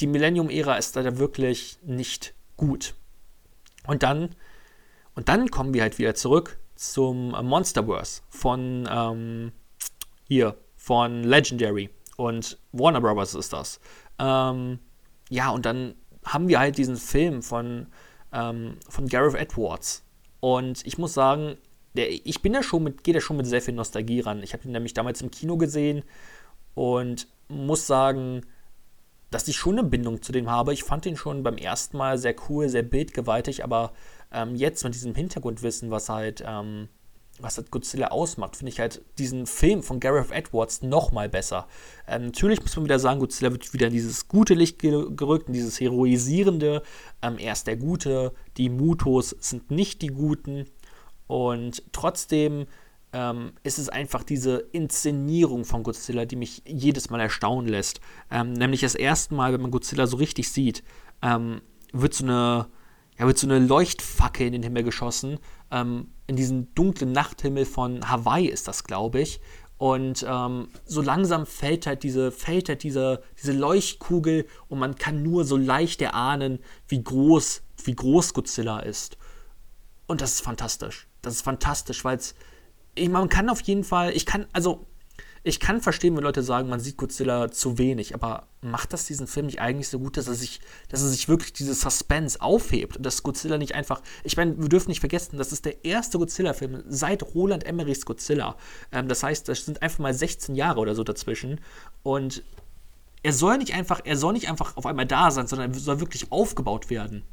die Millennium-Ära ist leider wirklich nicht gut. Und dann und dann kommen wir halt wieder zurück zum Monsterverse von ähm, hier, von Legendary und Warner Brothers ist das. Ähm, ja, und dann haben wir halt diesen Film von, ähm, von Gareth Edwards. Und ich muss sagen, der, ich bin da schon mit, gehe da schon mit sehr viel Nostalgie ran. Ich habe ihn nämlich damals im Kino gesehen und muss sagen, dass ich schon eine Bindung zu dem habe. Ich fand ihn schon beim ersten Mal sehr cool, sehr bildgewaltig, aber ähm, jetzt mit diesem Hintergrundwissen, was halt ähm, was halt Godzilla ausmacht, finde ich halt diesen Film von Gareth Edwards noch mal besser. Ähm, natürlich muss man wieder sagen, Godzilla wird wieder in dieses gute Licht gerückt, in dieses heroisierende. Ähm, er ist der Gute, die Mutos sind nicht die Guten. Und trotzdem ähm, ist es einfach diese Inszenierung von Godzilla, die mich jedes Mal erstaunen lässt. Ähm, nämlich das erste Mal, wenn man Godzilla so richtig sieht, ähm, wird so eine ja, wird so eine Leuchtfackel in den Himmel geschossen ähm, in diesen dunklen Nachthimmel von Hawaii ist das, glaube ich. Und ähm, so langsam fällt halt diese, fällt halt diese, diese Leuchtkugel und man kann nur so leicht erahnen, wie groß, wie groß Godzilla ist. Und das ist fantastisch. Das ist fantastisch, weil es. Man kann auf jeden Fall, ich kann, also ich kann verstehen, wenn Leute sagen, man sieht Godzilla zu wenig, aber macht das diesen Film nicht eigentlich so gut, dass er sich, dass er sich wirklich dieses Suspense aufhebt und dass Godzilla nicht einfach. Ich meine, wir dürfen nicht vergessen, das ist der erste Godzilla-Film seit Roland Emmerichs Godzilla. Ähm, das heißt, das sind einfach mal 16 Jahre oder so dazwischen. Und er soll nicht einfach, er soll nicht einfach auf einmal da sein, sondern er soll wirklich aufgebaut werden.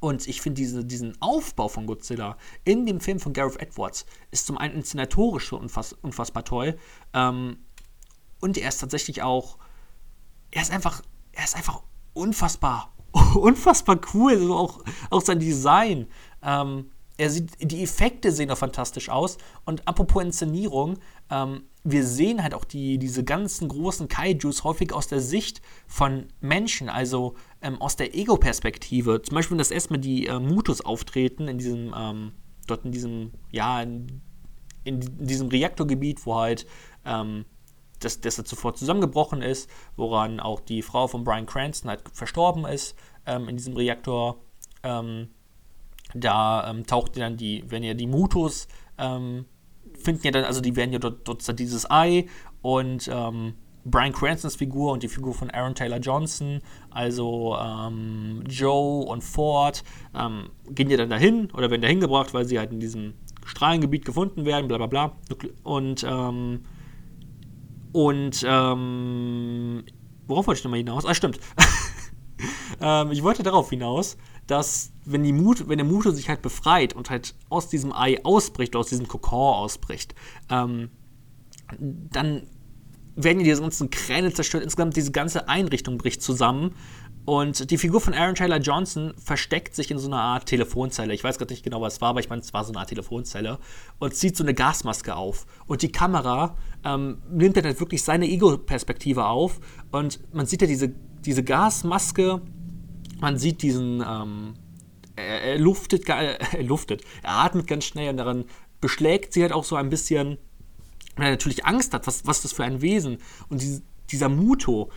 Und ich finde diese, diesen Aufbau von Godzilla in dem Film von Gareth Edwards ist zum einen inszenatorisch so unfass, unfassbar toll. Ähm, und er ist tatsächlich auch, er ist einfach, er ist einfach unfassbar, unfassbar cool. Also auch, auch sein Design. Ähm, er sieht, die Effekte sehen auch fantastisch aus. Und apropos Inszenierung, ähm, wir sehen halt auch die, diese ganzen großen Kaijus häufig aus der Sicht von Menschen, also ähm, aus der Ego-Perspektive. Zum Beispiel, wenn das erstmal die äh, Mutus auftreten, in diesem, ähm, dort in diesem, ja, in, in, diesem Reaktorgebiet, wo halt ähm, das, das sofort zusammengebrochen ist, woran auch die Frau von Brian Cranston halt verstorben ist ähm, in diesem Reaktor. Ähm, da ähm, taucht dann die, wenn ja die Mutus finden ja dann, also die werden ja dort, dort dieses Ei und ähm, Brian Cranstons Figur und die Figur von Aaron Taylor Johnson, also ähm, Joe und Ford, ähm, gehen ja dann dahin oder werden dahin gebracht, weil sie halt in diesem Strahlengebiet gefunden werden, bla bla bla. Und, ähm, und, ähm, worauf wollte ich nochmal hinaus? Ah, stimmt. ähm, ich wollte darauf hinaus, dass wenn, die Mut, wenn der Muto sich halt befreit und halt aus diesem Ei ausbricht, aus diesem Kokon ausbricht, ähm, dann werden diese ganzen Kräne zerstört. Insgesamt diese ganze Einrichtung bricht zusammen. Und die Figur von Aaron Taylor Johnson versteckt sich in so einer Art Telefonzelle. Ich weiß gerade nicht genau, was es war, aber ich meine, es war so eine Art Telefonzelle. Und zieht so eine Gasmaske auf. Und die Kamera ähm, nimmt dann halt wirklich seine Ego-Perspektive auf. Und man sieht ja diese, diese Gasmaske man sieht diesen, ähm, er, er, luftet, er luftet, er atmet ganz schnell und daran beschlägt sie halt auch so ein bisschen, weil er natürlich Angst hat, was, was das für ein Wesen. Und die, dieser Muto,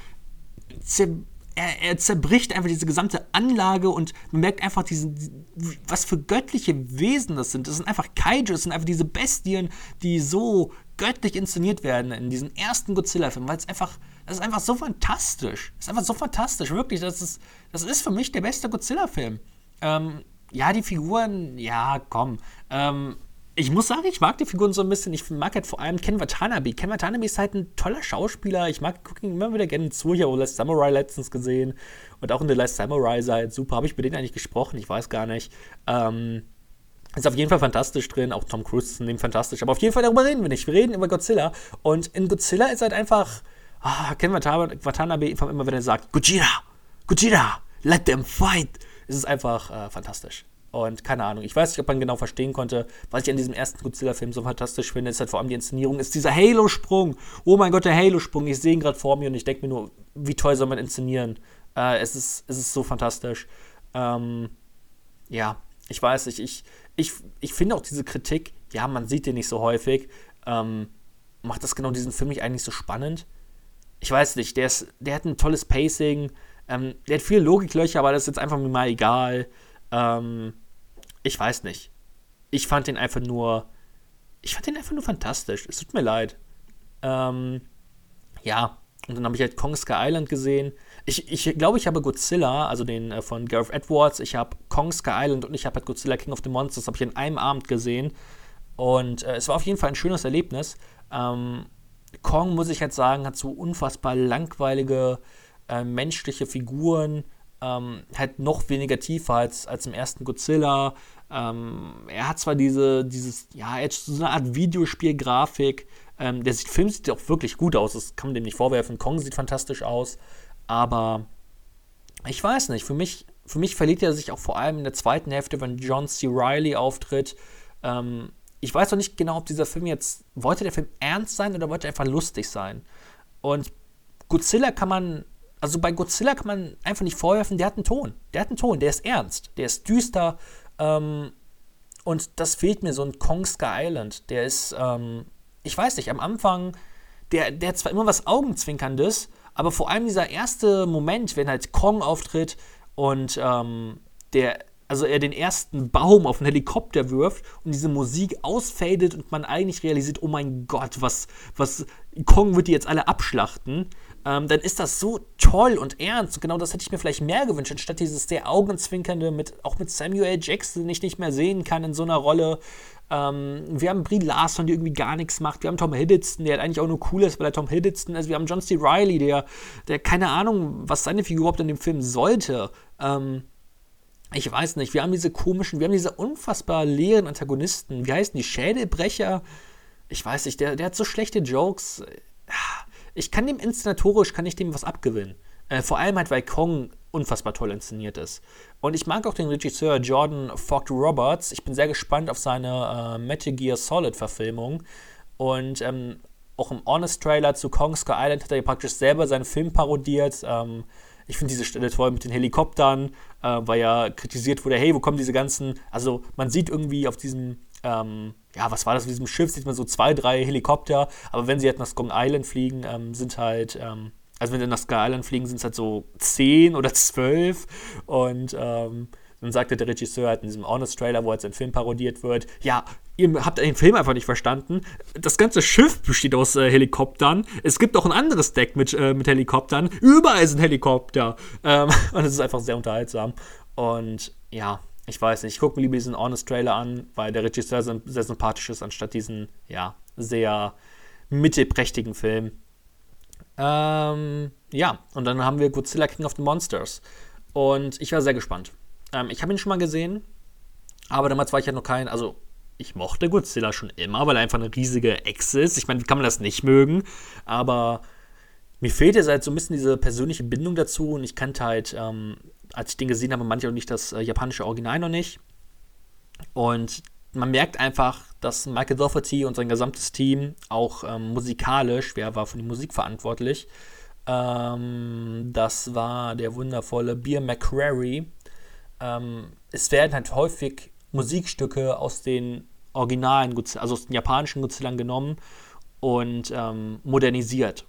er, er, zerbricht einfach diese gesamte Anlage und man merkt einfach, diesen, was für göttliche Wesen das sind. Das sind einfach Kaiju, das sind einfach diese Bestien, die so göttlich inszeniert werden in diesem ersten Godzilla-Film, weil es einfach, das ist einfach so fantastisch. Das ist einfach so fantastisch, wirklich. Das ist, das ist für mich der beste Godzilla-Film. Ähm, ja, die Figuren, ja, komm. Ähm, ich muss sagen, ich mag die Figuren so ein bisschen. Ich mag halt vor allem Ken Watanabe. Ken Watanabe ist halt ein toller Schauspieler. Ich mag gucken immer wieder gerne zu. Ich habe Last Samurai letztens gesehen. Und auch in The Last Samurai sei halt super. Habe ich mit denen eigentlich gesprochen? Ich weiß gar nicht. Ähm, ist auf jeden Fall fantastisch drin. Auch Tom Cruise ist in dem fantastisch. Aber auf jeden Fall darüber reden wir nicht. Wir reden über Godzilla. Und in Godzilla ist halt einfach. Ah, Ken Watanabe, immer wenn er sagt: Gojira! Gojira! Let them fight! Es ist einfach äh, fantastisch. Und keine Ahnung, ich weiß nicht, ob man genau verstehen konnte, was ich an diesem ersten Godzilla-Film so fantastisch finde, ist halt vor allem die Inszenierung, ist dieser Halo-Sprung. Oh mein Gott, der Halo-Sprung. Ich sehe ihn gerade vor mir und ich denke mir nur, wie toll soll man inszenieren? Äh, es, ist, es ist so fantastisch. Ähm, ja, ich weiß nicht, ich, ich, ich finde auch diese Kritik, ja, man sieht den nicht so häufig, ähm, macht das genau diesen Film nicht eigentlich so spannend? Ich weiß nicht, der, ist, der hat ein tolles Pacing, ähm, der hat viele Logiklöcher, aber das ist jetzt einfach mir mal egal. Ähm, ich weiß nicht. Ich fand den einfach nur, ich fand den einfach nur fantastisch. Es tut mir leid. Ähm, ja, und dann habe ich halt Kong Sky Island gesehen. Ich, ich glaube, ich habe Godzilla, also den äh, von Gareth Edwards, ich habe Kong Sky Island und ich habe halt Godzilla King of the Monsters, habe ich in einem Abend gesehen. Und äh, es war auf jeden Fall ein schönes Erlebnis. Ähm, Kong, muss ich jetzt sagen, hat so unfassbar langweilige äh, menschliche Figuren, ähm, halt noch weniger Tiefe als, als im ersten Godzilla. Ähm, er hat zwar diese, dieses, ja, jetzt so eine Art Videospielgrafik. Ähm, der sieht, Film sieht auch wirklich gut aus, das kann man dem nicht vorwerfen. Kong sieht fantastisch aus, aber ich weiß nicht, für mich, für mich verliert er sich auch vor allem in der zweiten Hälfte, wenn John C. Riley auftritt. Ähm, ich weiß noch nicht genau, ob dieser Film jetzt, wollte der Film ernst sein oder wollte er einfach lustig sein? Und Godzilla kann man, also bei Godzilla kann man einfach nicht vorwerfen, der hat einen Ton. Der hat einen Ton, der ist ernst, der ist düster. Ähm, und das fehlt mir, so ein Kong Sky Island. Der ist, ähm, ich weiß nicht, am Anfang, der, der hat zwar immer was Augenzwinkerndes, aber vor allem dieser erste Moment, wenn halt Kong auftritt und ähm, der also er den ersten Baum auf einen Helikopter wirft und diese Musik ausfadet und man eigentlich realisiert, oh mein Gott, was, was, Kong wird die jetzt alle abschlachten, ähm, dann ist das so toll und ernst. Und genau das hätte ich mir vielleicht mehr gewünscht, anstatt dieses sehr augenzwinkernde, mit, auch mit Samuel. Jackson, den ich nicht mehr sehen kann in so einer Rolle. Ähm, wir haben Brie Larson, die irgendwie gar nichts macht. Wir haben Tom Hiddleston, der halt eigentlich auch nur cool ist, weil er Tom Hiddleston ist. Wir haben John C. Reilly, der, der keine Ahnung, was seine Figur überhaupt in dem Film sollte. Ähm, ich weiß nicht, wir haben diese komischen, wir haben diese unfassbar leeren Antagonisten. Wie heißen die? Schädelbrecher? Ich weiß nicht, der, der hat so schlechte Jokes. Ich kann dem inszenatorisch, kann ich dem was abgewinnen. Äh, vor allem halt, weil Kong unfassbar toll inszeniert ist. Und ich mag auch den Regisseur Jordan Fogg Roberts. Ich bin sehr gespannt auf seine äh, Metal Gear Solid Verfilmung. Und ähm, auch im Honest Trailer zu Kong Sky Island hat er praktisch selber seinen Film parodiert. Ähm, ich finde diese Stelle toll mit den Helikoptern, äh, weil ja kritisiert wurde, hey, wo kommen diese ganzen, also man sieht irgendwie auf diesem, ähm, ja, was war das, auf diesem Schiff sieht man so zwei, drei Helikopter, aber wenn sie halt nach Skong Island fliegen, ähm, sind halt, ähm, also wenn sie nach Sky Island fliegen, sind es halt so zehn oder zwölf und ähm, dann sagte der Regisseur halt in diesem Honest-Trailer, wo jetzt ein Film parodiert wird, ja, ihr habt den Film einfach nicht verstanden. Das ganze Schiff besteht aus äh, Helikoptern. Es gibt auch ein anderes Deck mit, äh, mit Helikoptern. Überall sind Helikopter. Ähm, und es ist einfach sehr unterhaltsam. Und ja, ich weiß nicht, ich gucke mir lieber diesen Honest-Trailer an, weil der Regisseur sehr sympathisch ist, anstatt diesen, ja, sehr mittelprächtigen Film. Ähm, ja, und dann haben wir Godzilla King of the Monsters. Und ich war sehr gespannt. Ähm, ich habe ihn schon mal gesehen, aber damals war ich ja noch kein, also ich mochte Godzilla schon immer, weil er einfach eine riesige Echse ist. Ich meine, wie kann man das nicht mögen? Aber mir fehlt jetzt halt so ein bisschen diese persönliche Bindung dazu und ich kannte halt, ähm, als ich den gesehen habe, manche auch nicht das äh, japanische Original noch nicht. Und man merkt einfach, dass Michael Dougherty und sein gesamtes Team auch ähm, musikalisch, wer war für die Musik verantwortlich? Ähm, das war der wundervolle Beer McCrary, ähm, es werden halt häufig Musikstücke aus den originalen, also aus den japanischen Godzillan genommen und ähm, modernisiert.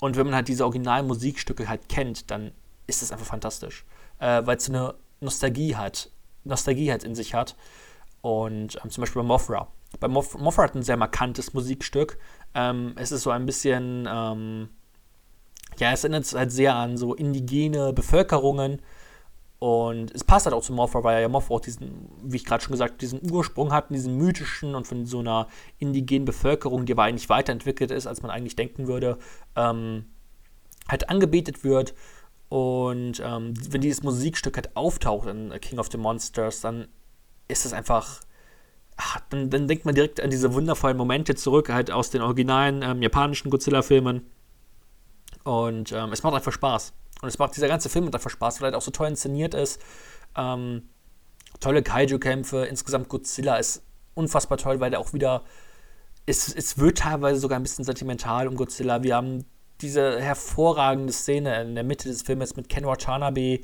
Und wenn man halt diese originalen Musikstücke halt kennt, dann ist das einfach fantastisch. Äh, Weil es eine Nostalgie hat, Nostalgie halt in sich hat. Und ähm, zum Beispiel bei Mothra. Bei Moth Mothra hat ein sehr markantes Musikstück. Ähm, es ist so ein bisschen, ähm, ja, es erinnert halt sehr an so indigene Bevölkerungen und es passt halt auch zu Mothra, weil ja Mothra auch diesen, wie ich gerade schon gesagt diesen Ursprung hat, diesen mythischen und von so einer indigenen Bevölkerung, die aber eigentlich weiterentwickelt ist, als man eigentlich denken würde, ähm, halt angebetet wird. Und ähm, wenn dieses Musikstück halt auftaucht in King of the Monsters, dann ist es einfach, ach, dann, dann, denkt man direkt an diese wundervollen Momente zurück, halt aus den originalen ähm, japanischen Godzilla-Filmen. Und ähm, es macht einfach Spaß. Und es macht dieser ganze Film einfach Spaß, weil er auch so toll inszeniert ist. Ähm, tolle Kaiju-Kämpfe, insgesamt Godzilla ist unfassbar toll, weil er auch wieder. Es, es wird teilweise sogar ein bisschen sentimental um Godzilla. Wir haben diese hervorragende Szene in der Mitte des Films mit Ken Watanabe.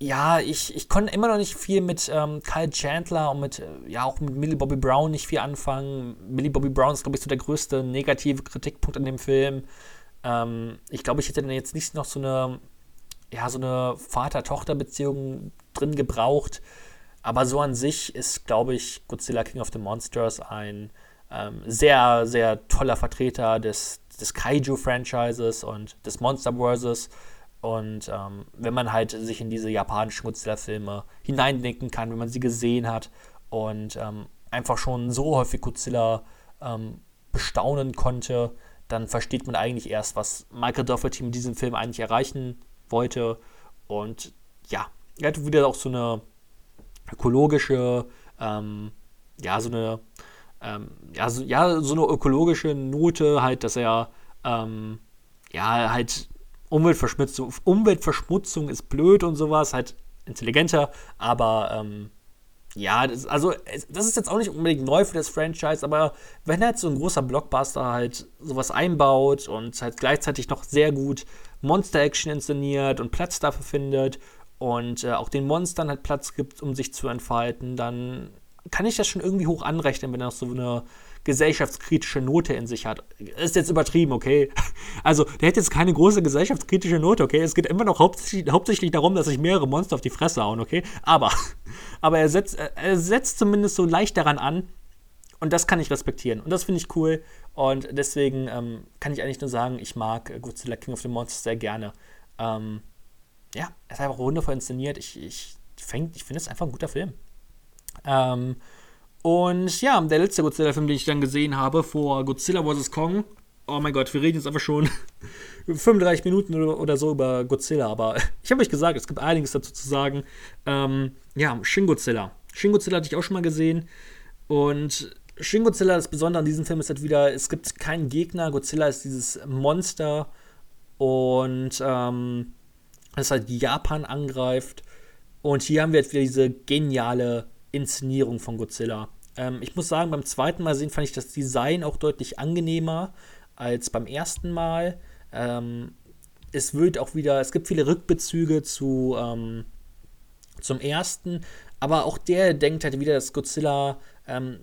Ja, ich, ich konnte immer noch nicht viel mit ähm, Kyle Chandler und mit, ja, auch mit Millie Bobby Brown nicht viel anfangen. Millie Bobby Brown ist, glaube ich, so der größte negative Kritikpunkt an dem Film. Ähm, ich glaube, ich hätte dann jetzt nicht noch so eine, ja, so eine Vater-Tochter-Beziehung drin gebraucht. aber so an sich ist, glaube ich, Godzilla King of the Monsters ein ähm, sehr, sehr toller Vertreter des, des Kaiju-Franchises und des Monsterverses. Und ähm, wenn man halt sich in diese japanischen Godzilla-Filme hineindenken kann, wenn man sie gesehen hat und ähm, einfach schon so häufig Godzilla ähm, bestaunen konnte, dann versteht man eigentlich erst, was Michael Dougherty mit diesem Film eigentlich erreichen wollte. Und ja, er hat wieder auch so eine ökologische, ähm, ja, so eine, ähm, ja, so, ja, so eine ökologische Note, halt, dass er, ähm, ja, halt Umweltverschmutzung, Umweltverschmutzung ist blöd und sowas, halt intelligenter, aber ähm, ja, das, also das ist jetzt auch nicht unbedingt neu für das Franchise, aber wenn halt so ein großer Blockbuster halt sowas einbaut und halt gleichzeitig noch sehr gut Monster-Action inszeniert und Platz dafür findet und äh, auch den Monstern halt Platz gibt, um sich zu entfalten, dann kann ich das schon irgendwie hoch anrechnen, wenn er so eine gesellschaftskritische Note in sich hat. Ist jetzt übertrieben, okay? Also, der hat jetzt keine große gesellschaftskritische Note, okay? Es geht immer noch hauptsächlich, hauptsächlich darum, dass sich mehrere Monster auf die Fresse hauen, okay? Aber, aber er, setzt, er setzt zumindest so leicht daran an. Und das kann ich respektieren. Und das finde ich cool. Und deswegen ähm, kann ich eigentlich nur sagen, ich mag Godzilla King of the Monsters sehr gerne. Ähm, ja, er ist einfach wundervoll inszeniert. Ich, ich, ich finde es einfach ein guter Film. Ähm, und ja, der letzte Godzilla-Film, den ich dann gesehen habe, vor Godzilla vs. Kong. Oh mein Gott, wir reden jetzt einfach schon 35 Minuten oder, so über Godzilla, aber ich habe euch gesagt, es gibt einiges dazu zu sagen. Ähm, ja, Shin Godzilla. Shin Godzilla hatte ich auch schon mal gesehen. Und Shin Godzilla, das Besondere an diesem Film ist halt wieder, es gibt keinen Gegner. Godzilla ist dieses Monster und ähm, das halt Japan angreift. Und hier haben wir jetzt wieder diese geniale Inszenierung von Godzilla. Ähm, ich muss sagen, beim zweiten Mal sehen fand ich das Design auch deutlich angenehmer als beim ersten Mal. Ähm, es wird auch wieder, es gibt viele Rückbezüge zu, ähm, zum ersten, aber auch der denkt halt wieder, dass Godzilla, ähm,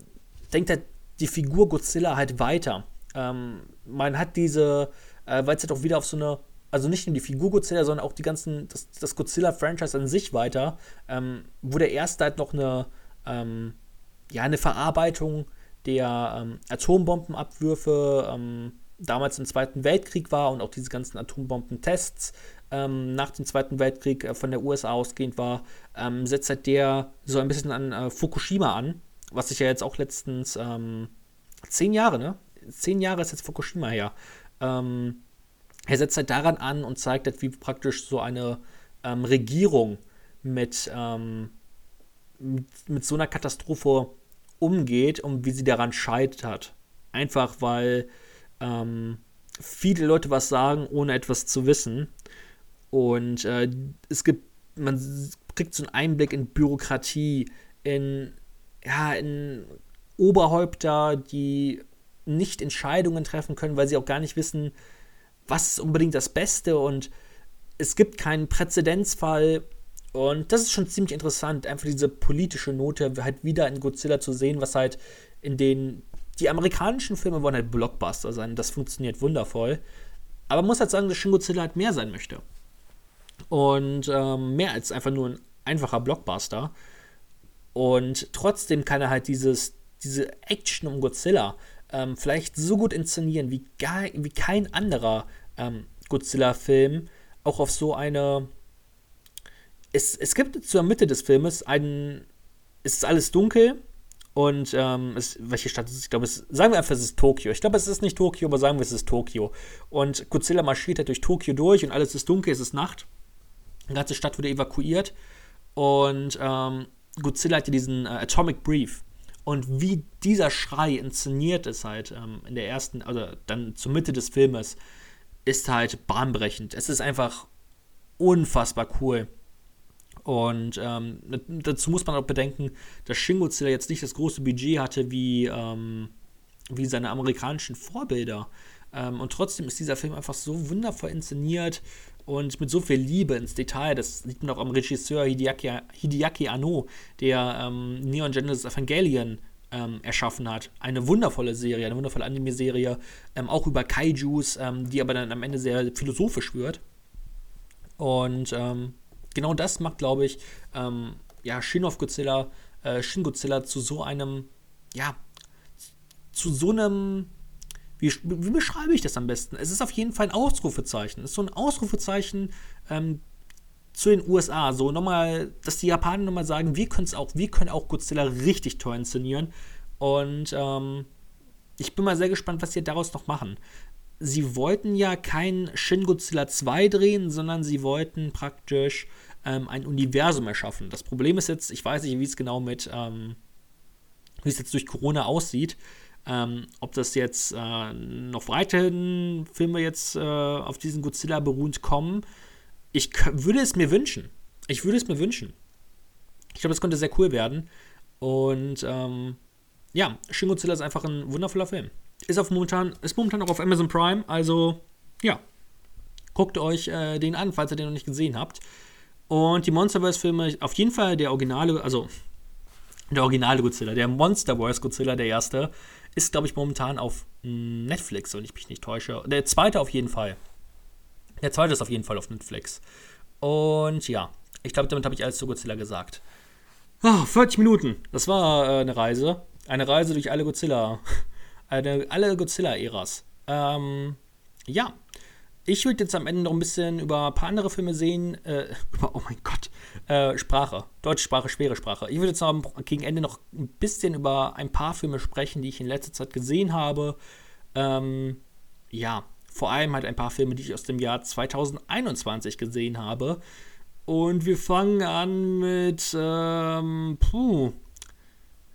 denkt halt die Figur Godzilla halt weiter. Ähm, man hat diese, äh, weil es halt auch wieder auf so eine also nicht nur die Figur Godzilla, sondern auch die ganzen, das, das Godzilla-Franchise an sich weiter, ähm, wo der erste halt noch eine, ähm, ja, eine Verarbeitung der ähm, Atombombenabwürfe ähm, damals im Zweiten Weltkrieg war und auch diese ganzen Atombombentests ähm, nach dem Zweiten Weltkrieg äh, von der USA ausgehend war, ähm, setzt halt der so ein bisschen an äh, Fukushima an, was sich ja jetzt auch letztens ähm, zehn Jahre, ne? Zehn Jahre ist jetzt Fukushima her. Ähm, er setzt halt daran an und zeigt halt, wie praktisch so eine Regierung mit, mit, mit, so einer Katastrophe umgeht und wie sie daran scheitert. Einfach weil ähm, viele Leute was sagen, ohne etwas zu wissen. Und äh, es gibt, man kriegt so einen Einblick in Bürokratie, in, ja, in Oberhäupter, die nicht Entscheidungen treffen können, weil sie auch gar nicht wissen, was ist unbedingt das Beste und es gibt keinen Präzedenzfall. Und das ist schon ziemlich interessant, einfach diese politische Note halt wieder in Godzilla zu sehen, was halt in den. Die amerikanischen Filme wollen halt Blockbuster sein, das funktioniert wundervoll. Aber man muss halt sagen, dass Shin Godzilla halt mehr sein möchte. Und ähm, mehr als einfach nur ein einfacher Blockbuster. Und trotzdem kann er halt dieses, diese Action um Godzilla ähm, vielleicht so gut inszenieren wie, gar, wie kein anderer ähm, Godzilla-Film auch auf so eine. Es, es gibt zur Mitte des Filmes einen. Es ist alles dunkel und ähm, es, welche Stadt ist es? Ich glaube, es, sagen wir einfach, es ist Tokio. Ich glaube, es ist nicht Tokio, aber sagen wir, es ist Tokio. Und Godzilla marschiert halt durch Tokio durch und alles ist dunkel, es ist Nacht. Die ganze Stadt wurde evakuiert und ähm, Godzilla hatte diesen äh, Atomic Brief. Und wie dieser Schrei inszeniert ist halt ähm, in der ersten, also dann zur Mitte des Filmes, ist halt bahnbrechend. Es ist einfach unfassbar cool. Und ähm, dazu muss man auch bedenken, dass Shin Godzilla jetzt nicht das große Budget hatte wie, ähm, wie seine amerikanischen Vorbilder. Ähm, und trotzdem ist dieser Film einfach so wundervoll inszeniert und mit so viel Liebe ins Detail. Das sieht man auch am Regisseur Hideaki, Hideaki Anno, der ähm, Neon Genesis Evangelion ähm, erschaffen hat. Eine wundervolle Serie, eine wundervolle Anime-Serie, ähm, auch über Kaijus, die aber dann am Ende sehr philosophisch wird. Und ähm, genau das macht, glaube ich, ähm, ja, Shin of Godzilla, äh, Shin Godzilla zu so einem, ja, zu so einem, wie, wie, beschreibe ich das am besten? Es ist auf jeden Fall ein Ausrufezeichen. Es ist so ein Ausrufezeichen ähm, zu den USA. So nochmal, dass die Japaner nochmal sagen, wir können es auch, wir können auch Godzilla richtig toll inszenieren. Und ähm, ich bin mal sehr gespannt, was sie daraus noch machen. Sie wollten ja kein Shin Godzilla 2 drehen, sondern sie wollten praktisch ähm, ein Universum erschaffen. Das Problem ist jetzt, ich weiß nicht, wie es genau mit, ähm, wie es jetzt durch Corona aussieht. Ähm, ob das jetzt äh, noch weiterhin Filme jetzt äh, auf diesen Godzilla beruhend kommen. Ich würde es mir wünschen. Ich würde es mir wünschen. Ich glaube, das könnte sehr cool werden. Und ähm, ja, Shin Godzilla ist einfach ein wundervoller Film. Ist, auf momentan, ist momentan auch auf Amazon Prime, also ja, guckt euch äh, den an, falls ihr den noch nicht gesehen habt. Und die Monsterverse-Filme, auf jeden Fall der originale, also der originale Godzilla, der Monsterverse Godzilla, der erste, ist, glaube ich, momentan auf Netflix, wenn ich mich nicht täusche. Der zweite auf jeden Fall. Der zweite ist auf jeden Fall auf Netflix. Und ja, ich glaube, damit habe ich alles zu Godzilla gesagt. Oh, 40 Minuten. Das war äh, eine Reise. Eine Reise durch alle Godzilla. Eine, alle Godzilla-Äras. Ähm, ja. Ich würde jetzt am Ende noch ein bisschen über ein paar andere Filme sehen. Äh, über, oh mein Gott. Äh, Sprache. Deutsche Sprache, schwere Sprache. Ich würde jetzt noch gegen Ende noch ein bisschen über ein paar Filme sprechen, die ich in letzter Zeit gesehen habe. Ähm, ja. Vor allem halt ein paar Filme, die ich aus dem Jahr 2021 gesehen habe. Und wir fangen an mit, ähm, puh,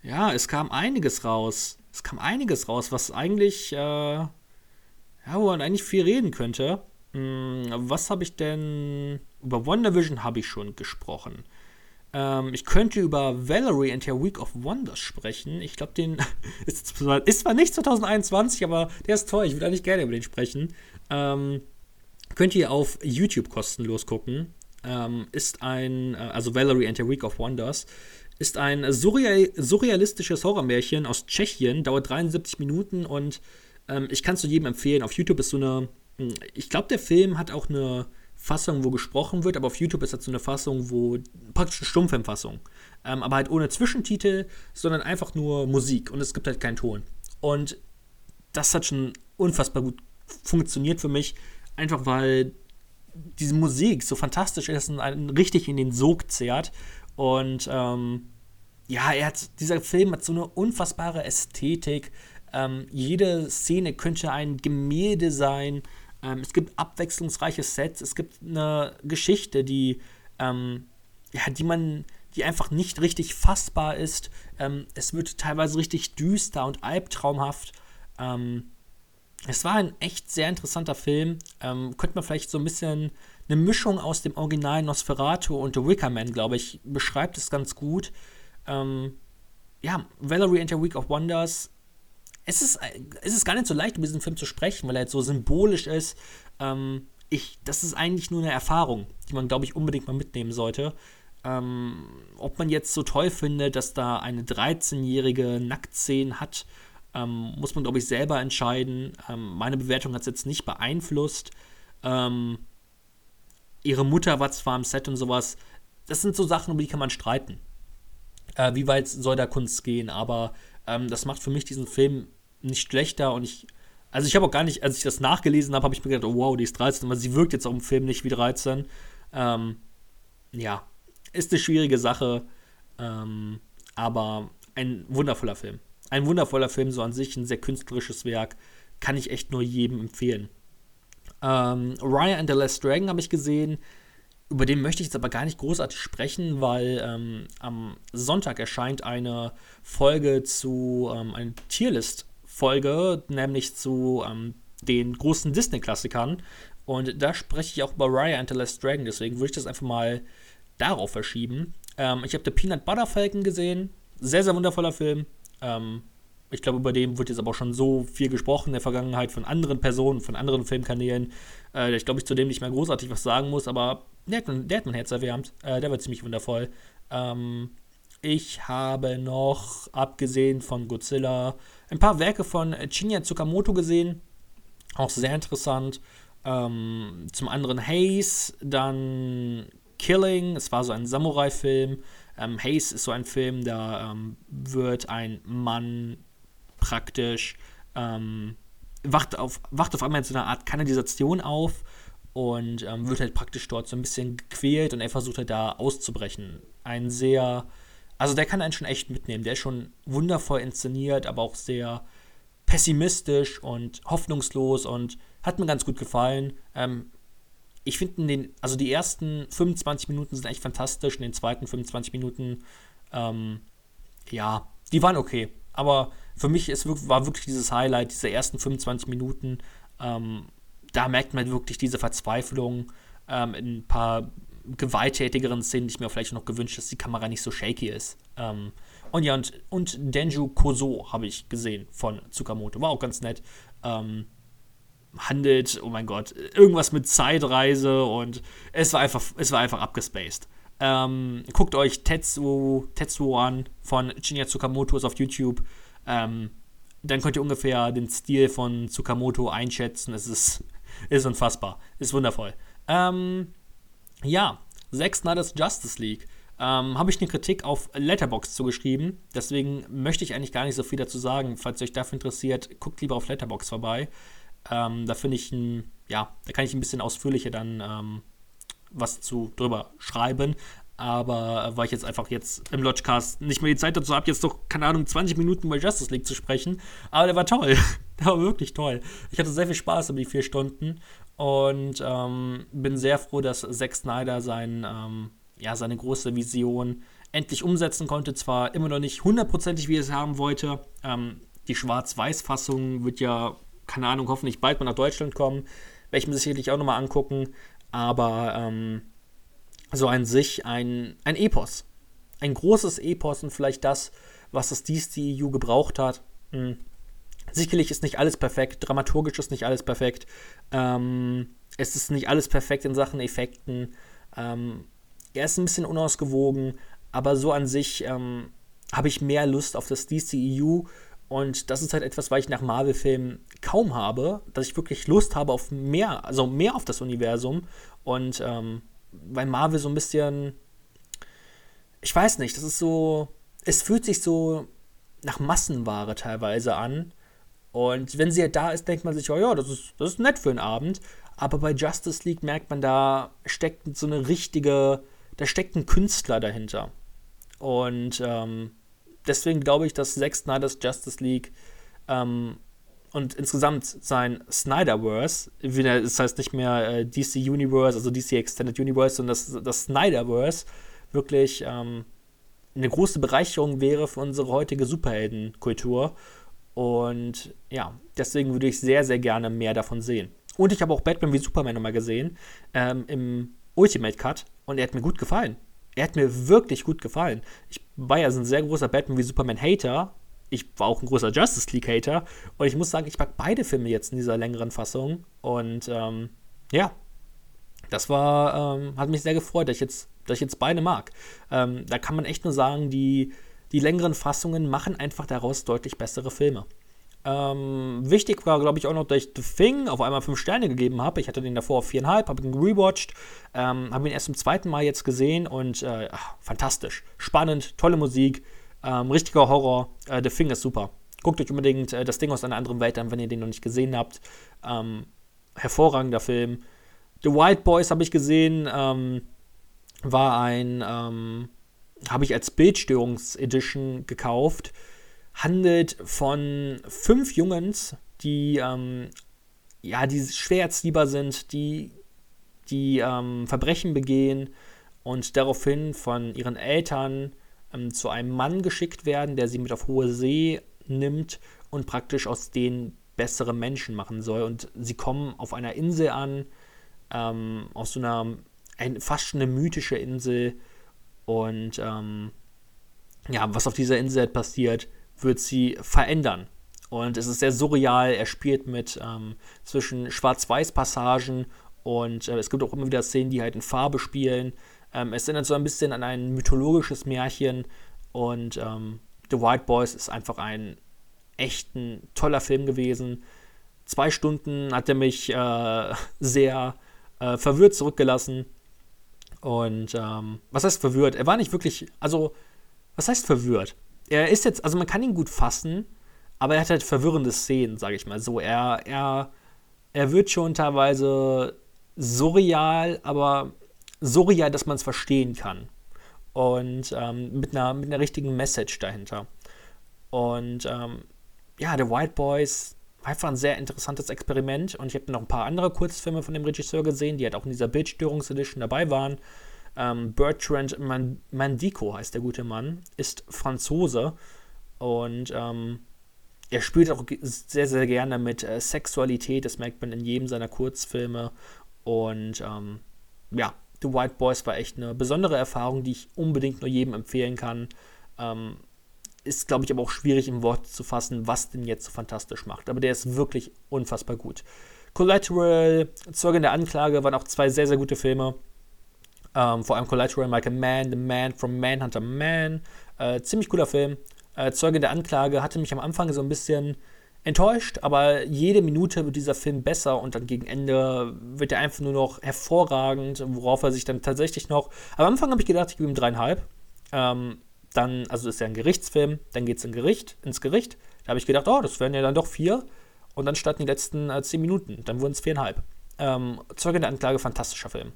ja, es kam einiges raus. Es kam einiges raus, was eigentlich, äh, ja, wo man eigentlich viel reden könnte. Hm, was habe ich denn? Über WandaVision habe ich schon gesprochen. Ähm, ich könnte über Valerie and her Week of Wonders sprechen. Ich glaube, den ist zwar, ist zwar nicht 2021, aber der ist toll. Ich würde eigentlich gerne über den sprechen. Ähm, könnt ihr auf YouTube kostenlos gucken. Ähm, ist ein, äh, also Valerie and her Week of Wonders ist ein surreal, surrealistisches Horrormärchen aus Tschechien, dauert 73 Minuten und ähm, ich kann es zu jedem empfehlen. Auf YouTube ist so eine, hm, ich glaube, der Film hat auch eine Fassung, wo gesprochen wird, aber auf YouTube ist das so eine Fassung, wo praktisch eine Stummfilmfassung. Ähm, aber halt ohne Zwischentitel, sondern einfach nur Musik und es gibt halt keinen Ton. Und das hat schon unfassbar gut funktioniert für mich, einfach weil diese Musik so fantastisch ist und einen richtig in den Sog zehrt und ähm, ja, er hat, dieser Film hat so eine unfassbare Ästhetik. Ähm, jede Szene könnte ein Gemälde sein. Ähm, es gibt abwechslungsreiche Sets. Es gibt eine Geschichte, die, ähm, ja, die man, die einfach nicht richtig fassbar ist. Ähm, es wird teilweise richtig düster und albtraumhaft. Ähm, es war ein echt sehr interessanter Film. Ähm, könnte man vielleicht so ein bisschen eine Mischung aus dem Original Nosferatu und The Wicker Man, glaube ich, beschreibt es ganz gut. Ähm, ja, Valerie and the Week of Wonders. Es ist, es ist gar nicht so leicht, über diesen Film zu sprechen, weil er jetzt so symbolisch ist. Ähm, ich, das ist eigentlich nur eine Erfahrung, die man, glaube ich, unbedingt mal mitnehmen sollte. Ähm, ob man jetzt so toll findet, dass da eine 13-jährige Nacktszene hat, ähm, muss man, glaube ich, selber entscheiden. Ähm, meine Bewertung hat es jetzt nicht beeinflusst. Ähm, ihre Mutter war zwar am Set und sowas. Das sind so Sachen, über die kann man streiten. Äh, wie weit soll da Kunst gehen? Aber ähm, das macht für mich diesen Film nicht schlechter und ich. Also ich habe auch gar nicht, als ich das nachgelesen habe, habe ich mir gedacht, oh, wow, die ist 13, aber sie wirkt jetzt auch im Film nicht wie 13. Ähm, ja, ist eine schwierige Sache, ähm, aber ein wundervoller Film. Ein wundervoller Film, so an sich, ein sehr künstlerisches Werk. Kann ich echt nur jedem empfehlen. Ähm, Raya and the Last Dragon habe ich gesehen. Über den möchte ich jetzt aber gar nicht großartig sprechen, weil ähm, am Sonntag erscheint eine Folge zu, ähm, eine Tierlist-Folge, nämlich zu ähm, den großen Disney-Klassikern. Und da spreche ich auch über Raya and the Last Dragon, deswegen würde ich das einfach mal darauf verschieben. Ähm, ich habe The Peanut Butter Falcon gesehen. Sehr, sehr wundervoller Film. Ähm, ich glaube, über den wird jetzt aber auch schon so viel gesprochen in der Vergangenheit von anderen Personen, von anderen Filmkanälen, äh, ich glaube, ich zu dem nicht mehr großartig was sagen muss, aber der hat, der hat mein Herz erwärmt. Äh, der war ziemlich wundervoll. Ähm, ich habe noch, abgesehen von Godzilla, ein paar Werke von Shinya Tsukamoto gesehen. Auch sehr interessant. Ähm, zum anderen Haze, dann Killing. Es war so ein Samurai-Film. Ähm, Haze ist so ein Film, da ähm, wird ein Mann praktisch ähm, wacht auf, wacht auf einmal in so einer Art Kanalisation auf und ähm, wird halt praktisch dort so ein bisschen gequält und er versucht halt da auszubrechen. Ein sehr, also der kann einen schon echt mitnehmen. Der ist schon wundervoll inszeniert, aber auch sehr pessimistisch und hoffnungslos und hat mir ganz gut gefallen. Ähm, ich finde den, also die ersten 25 Minuten sind echt fantastisch, in den zweiten 25 Minuten, ähm, ja, die waren okay. Aber für mich ist, war wirklich dieses Highlight, diese ersten 25 Minuten, ähm, da merkt man wirklich diese Verzweiflung ähm, in ein paar gewalttätigeren Szenen, die ich mir vielleicht noch gewünscht, dass die Kamera nicht so shaky ist. Ähm, und ja, und, und Denju Koso habe ich gesehen von Tsukamoto. War auch ganz nett. Ähm, handelt, oh mein Gott, irgendwas mit Zeitreise und es war einfach, es war einfach abgespaced. Ähm, guckt euch Tetsuo, Tetsuo an von Shinya Tsukamoto ist auf YouTube. Ähm, dann könnt ihr ungefähr den Stil von Tsukamoto einschätzen. Es ist, ist unfassbar. Ist wundervoll. Ähm, ja, Zack Snyder's Justice League. Ähm, habe ich eine Kritik auf Letterbox zugeschrieben. Deswegen möchte ich eigentlich gar nicht so viel dazu sagen. Falls euch dafür interessiert, guckt lieber auf Letterbox vorbei. Ähm, da finde ich, ein, ja, da kann ich ein bisschen ausführlicher dann ähm, was zu drüber schreiben. Aber äh, weil ich jetzt einfach jetzt im Lodgecast nicht mehr die Zeit dazu habe, jetzt doch, keine Ahnung, 20 Minuten bei Justice League zu sprechen. Aber der war toll. der war wirklich toll. Ich hatte sehr viel Spaß über die vier Stunden und ähm, bin sehr froh, dass Zack Snyder sein, ähm, ja, seine große Vision endlich umsetzen konnte. Zwar immer noch nicht hundertprozentig, wie er es haben wollte. Ähm, die Schwarz-Weiß-Fassung wird ja keine Ahnung, hoffentlich bald mal nach Deutschland kommen. Werde ich mir sicherlich auch nochmal angucken. Aber ähm, so an sich ein, ein Epos. Ein großes Epos und vielleicht das, was das DCEU gebraucht hat. Hm. Sicherlich ist nicht alles perfekt, dramaturgisch ist nicht alles perfekt. Ähm, es ist nicht alles perfekt in Sachen Effekten. Ähm, er ist ein bisschen unausgewogen, aber so an sich ähm, habe ich mehr Lust auf das DCEU und das ist halt etwas, was ich nach Marvel-Filmen kaum habe, dass ich wirklich Lust habe auf mehr, also mehr auf das Universum. Und ähm, weil Marvel so ein bisschen, ich weiß nicht, das ist so, es fühlt sich so nach Massenware teilweise an. Und wenn sie ja da ist, denkt man sich, oh ja, das ist, das ist nett für einen Abend. Aber bei Justice League merkt man, da steckt so eine richtige, da steckt ein Künstler dahinter. Und ähm, deswegen glaube ich, dass Zack Snyder's Justice League ähm, und insgesamt sein Snyderverse, das heißt nicht mehr äh, DC Universe, also DC Extended Universe, sondern das, das Snyderverse wirklich ähm, eine große Bereicherung wäre für unsere heutige Superheldenkultur. Und ja, deswegen würde ich sehr, sehr gerne mehr davon sehen. Und ich habe auch Batman wie Superman nochmal gesehen ähm, im Ultimate Cut und er hat mir gut gefallen er hat mir wirklich gut gefallen. Ich war ja so ein sehr großer Batman wie Superman-Hater. Ich war auch ein großer Justice League-Hater. Und ich muss sagen, ich mag beide Filme jetzt in dieser längeren Fassung. Und ähm, ja, das war, ähm, hat mich sehr gefreut, dass ich jetzt, dass ich jetzt beide mag. Ähm, da kann man echt nur sagen, die, die längeren Fassungen machen einfach daraus deutlich bessere Filme. Ähm, wichtig war, glaube ich, auch noch, dass ich The Thing auf einmal 5 Sterne gegeben habe. Ich hatte den davor auf 4,5, habe ihn rewatcht, ähm, habe ihn erst zum zweiten Mal jetzt gesehen und äh, ach, fantastisch. Spannend, tolle Musik, ähm, richtiger Horror. Äh, The Thing ist super. Guckt euch unbedingt äh, das Ding aus einer anderen Welt an, wenn ihr den noch nicht gesehen habt. Ähm, hervorragender Film. The Wild Boys habe ich gesehen, ähm, war ein, ähm, habe ich als Bildstörungs-Edition gekauft handelt von fünf Jungs, die ähm, ja, die Schwerheitslieber sind, die, die ähm, Verbrechen begehen und daraufhin von ihren Eltern ähm, zu einem Mann geschickt werden, der sie mit auf hohe See nimmt und praktisch aus denen bessere Menschen machen soll. Und sie kommen auf einer Insel an, ähm, aus so einer ein, fast eine mythische Insel. Und ähm, ja, was auf dieser Insel passiert, wird sie verändern. Und es ist sehr surreal. Er spielt mit ähm, zwischen Schwarz-Weiß-Passagen und äh, es gibt auch immer wieder Szenen, die halt in Farbe spielen. Ähm, es erinnert so ein bisschen an ein mythologisches Märchen und ähm, The White Boys ist einfach ein echt ein toller Film gewesen. Zwei Stunden hat er mich äh, sehr äh, verwirrt zurückgelassen Und ähm, was heißt verwirrt? Er war nicht wirklich, also, was heißt verwirrt? Er ist jetzt, also man kann ihn gut fassen, aber er hat halt verwirrende Szenen, sage ich mal so. Er, er, er wird schon teilweise surreal, aber surreal, dass man es verstehen kann. Und ähm, mit, einer, mit einer richtigen Message dahinter. Und ähm, ja, The White Boys war einfach ein sehr interessantes Experiment. Und ich habe noch ein paar andere Kurzfilme von dem Regisseur gesehen, die halt auch in dieser Bildstörungsedition dabei waren. Ähm, Bertrand Man Mandico heißt der gute Mann, ist Franzose. Und ähm, er spielt auch sehr, sehr gerne mit äh, Sexualität. Das merkt man in jedem seiner Kurzfilme. Und ähm, ja, The White Boys war echt eine besondere Erfahrung, die ich unbedingt nur jedem empfehlen kann. Ähm, ist, glaube ich, aber auch schwierig im Wort zu fassen, was den jetzt so fantastisch macht. Aber der ist wirklich unfassbar gut. Collateral, Zeugen der Anklage waren auch zwei sehr, sehr gute Filme. Ähm, vor allem Collateral, Like a Man, The Man from Manhunter Man. Äh, ziemlich cooler Film. Äh, Zeuge der Anklage hatte mich am Anfang so ein bisschen enttäuscht, aber jede Minute wird dieser Film besser und dann gegen Ende wird er einfach nur noch hervorragend, worauf er sich dann tatsächlich noch. Am Anfang habe ich gedacht, ich gebe ihm dreieinhalb. Ähm, dann, also ist ja ein Gerichtsfilm, dann geht es in Gericht, ins Gericht. Da habe ich gedacht, oh, das wären ja dann doch vier. Und dann starten die letzten äh, zehn Minuten. Dann wurden es viereinhalb. Ähm, Zeuge der Anklage, fantastischer Film.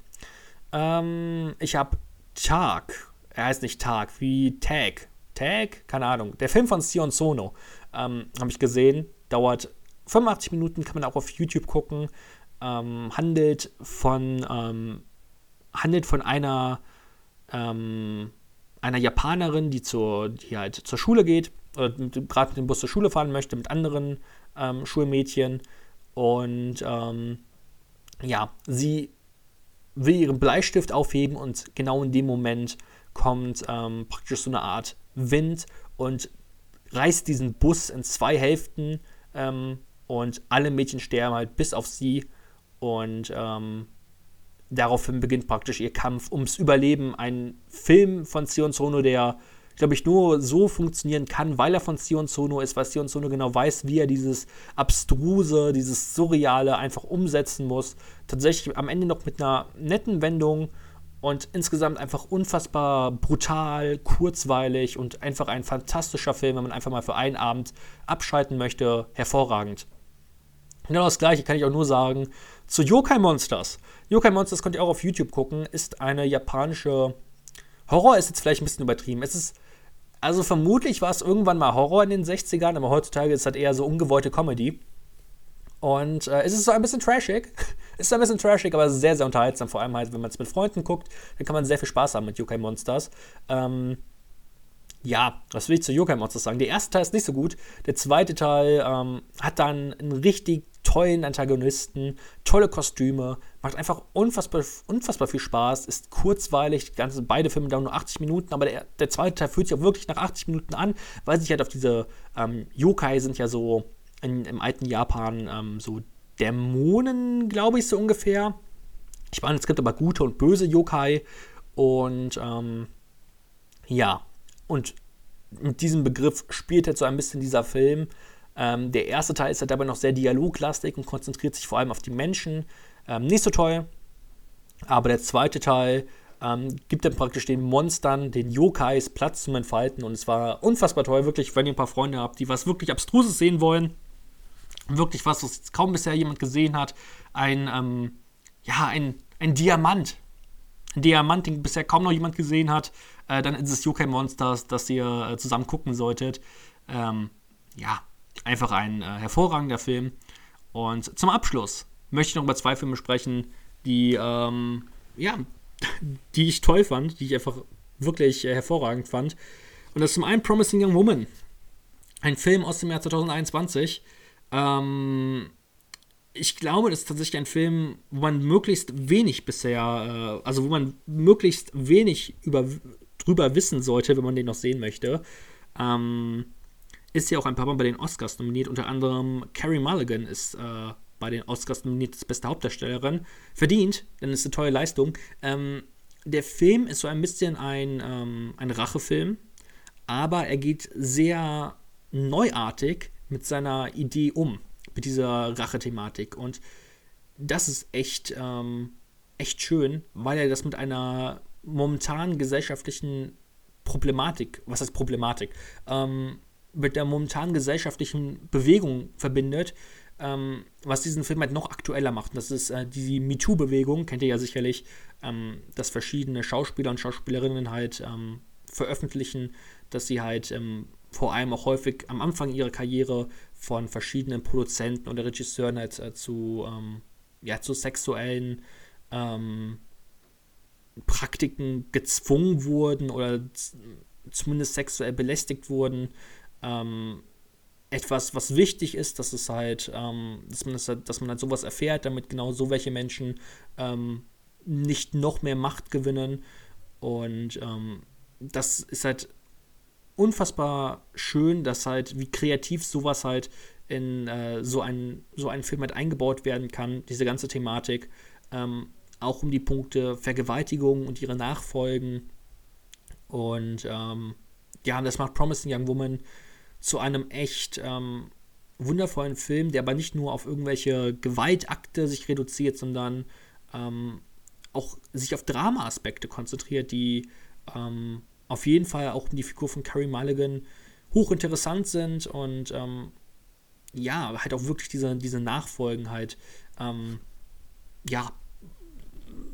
Ähm, ich habe Tag, er heißt nicht Tag, wie Tag. Tag? Keine Ahnung. Der Film von Sion Sono ähm, habe ich gesehen. Dauert 85 Minuten, kann man auch auf YouTube gucken. Ähm, handelt von ähm, handelt von einer ähm, einer Japanerin, die, zur, die halt zur Schule geht, oder gerade mit dem Bus zur Schule fahren möchte, mit anderen ähm, Schulmädchen. Und ähm, ja, sie will ihren Bleistift aufheben und genau in dem Moment kommt ähm, praktisch so eine Art Wind und reißt diesen Bus in zwei Hälften ähm, und alle Mädchen sterben halt bis auf sie und ähm, daraufhin beginnt praktisch ihr Kampf ums Überleben. Ein Film von Sion Sono, der, glaube ich, nur so funktionieren kann, weil er von Sion Sono ist, weil Sion Sono genau weiß, wie er dieses Abstruse, dieses Surreale einfach umsetzen muss. Tatsächlich am Ende noch mit einer netten Wendung und insgesamt einfach unfassbar brutal, kurzweilig und einfach ein fantastischer Film, wenn man einfach mal für einen Abend abschalten möchte. Hervorragend. Genau das gleiche kann ich auch nur sagen zu Yokai Monsters. Yokai Monsters könnt ihr auch auf YouTube gucken. Ist eine japanische. Horror ist jetzt vielleicht ein bisschen übertrieben. Es ist. Also vermutlich war es irgendwann mal Horror in den 60ern, aber heutzutage ist es halt eher so ungewollte Comedy. Und äh, es ist so ein bisschen trashig. Ist ein bisschen trashig, aber sehr, sehr unterhaltsam. Vor allem halt, wenn man es mit Freunden guckt, dann kann man sehr viel Spaß haben mit Yokai Monsters. Ähm, ja, was will ich zu Yokai Monsters sagen? Der erste Teil ist nicht so gut. Der zweite Teil ähm, hat dann einen richtig tollen Antagonisten, tolle Kostüme, macht einfach unfassbar, unfassbar viel Spaß, ist kurzweilig, ganze, beide Filme dauern nur 80 Minuten, aber der, der zweite Teil fühlt sich auch wirklich nach 80 Minuten an, weil sich halt auf diese ähm, Yokai sind ja so in, im alten Japan ähm, so Dämonen, glaube ich, so ungefähr. Ich meine, es gibt aber gute und böse Yokai und ähm, ja, und mit diesem Begriff spielt jetzt so ein bisschen dieser Film. Ähm, der erste Teil ist halt dabei noch sehr dialoglastig und konzentriert sich vor allem auf die Menschen. Ähm, nicht so toll. Aber der zweite Teil ähm, gibt dann praktisch den Monstern, den Yokais Platz zum Entfalten. Und es war unfassbar toll, wirklich, wenn ihr ein paar Freunde habt, die was wirklich Abstruses sehen wollen. Wirklich was, was kaum bisher jemand gesehen hat. Ein, ähm, ja, ein, ein Diamant. Ein Diamant, den bisher kaum noch jemand gesehen hat. Äh, dann ist es Yokai Monsters, das ihr äh, zusammen gucken solltet. Ähm, ja, einfach ein äh, hervorragender Film. Und zum Abschluss möchte ich noch über zwei Filme sprechen, die, ähm, ja, die ich toll fand, die ich einfach wirklich äh, hervorragend fand. Und das ist zum einen Promising Young Woman. Ein Film aus dem Jahr 2021. Ähm, ich glaube, das ist tatsächlich ein Film, wo man möglichst wenig bisher, äh, also wo man möglichst wenig über, drüber wissen sollte, wenn man den noch sehen möchte. Ähm, ist ja auch ein paar Mal bei den Oscars nominiert. Unter anderem Carrie Mulligan ist äh, bei den Oscars nominiert als beste Hauptdarstellerin. Verdient, denn es ist eine tolle Leistung. Ähm, der Film ist so ein bisschen ein, ähm, ein Rachefilm, aber er geht sehr neuartig mit seiner Idee um, mit dieser Rache-Thematik. Und das ist echt, ähm, echt schön, weil er das mit einer momentanen gesellschaftlichen Problematik, was heißt Problematik, ähm, mit der momentanen gesellschaftlichen Bewegung verbindet, ähm, was diesen Film halt noch aktueller macht. Das ist äh, die MeToo-Bewegung, kennt ihr ja sicherlich, ähm, dass verschiedene Schauspieler und Schauspielerinnen halt ähm, veröffentlichen, dass sie halt ähm, vor allem auch häufig am Anfang ihrer Karriere von verschiedenen Produzenten oder Regisseuren halt äh, zu, ähm, ja, zu sexuellen ähm, Praktiken gezwungen wurden oder zumindest sexuell belästigt wurden. Ähm, etwas, was wichtig ist, dass es halt, ähm, dass, man das, halt, dass man halt sowas erfährt, damit genau so welche Menschen ähm, nicht noch mehr Macht gewinnen. Und ähm, das ist halt unfassbar schön, dass halt, wie kreativ sowas halt in äh, so, einen, so einen Film halt eingebaut werden kann, diese ganze Thematik. Ähm, auch um die Punkte Vergewaltigung und ihre Nachfolgen. Und ähm, ja, das macht Promising Young Woman zu einem echt ähm, wundervollen Film, der aber nicht nur auf irgendwelche Gewaltakte sich reduziert, sondern ähm, auch sich auf Drama-Aspekte konzentriert, die ähm, auf jeden Fall auch die Figur von Carrie Mulligan hochinteressant sind und ähm, ja, halt auch wirklich diese, diese Nachfolgen halt ähm, ja,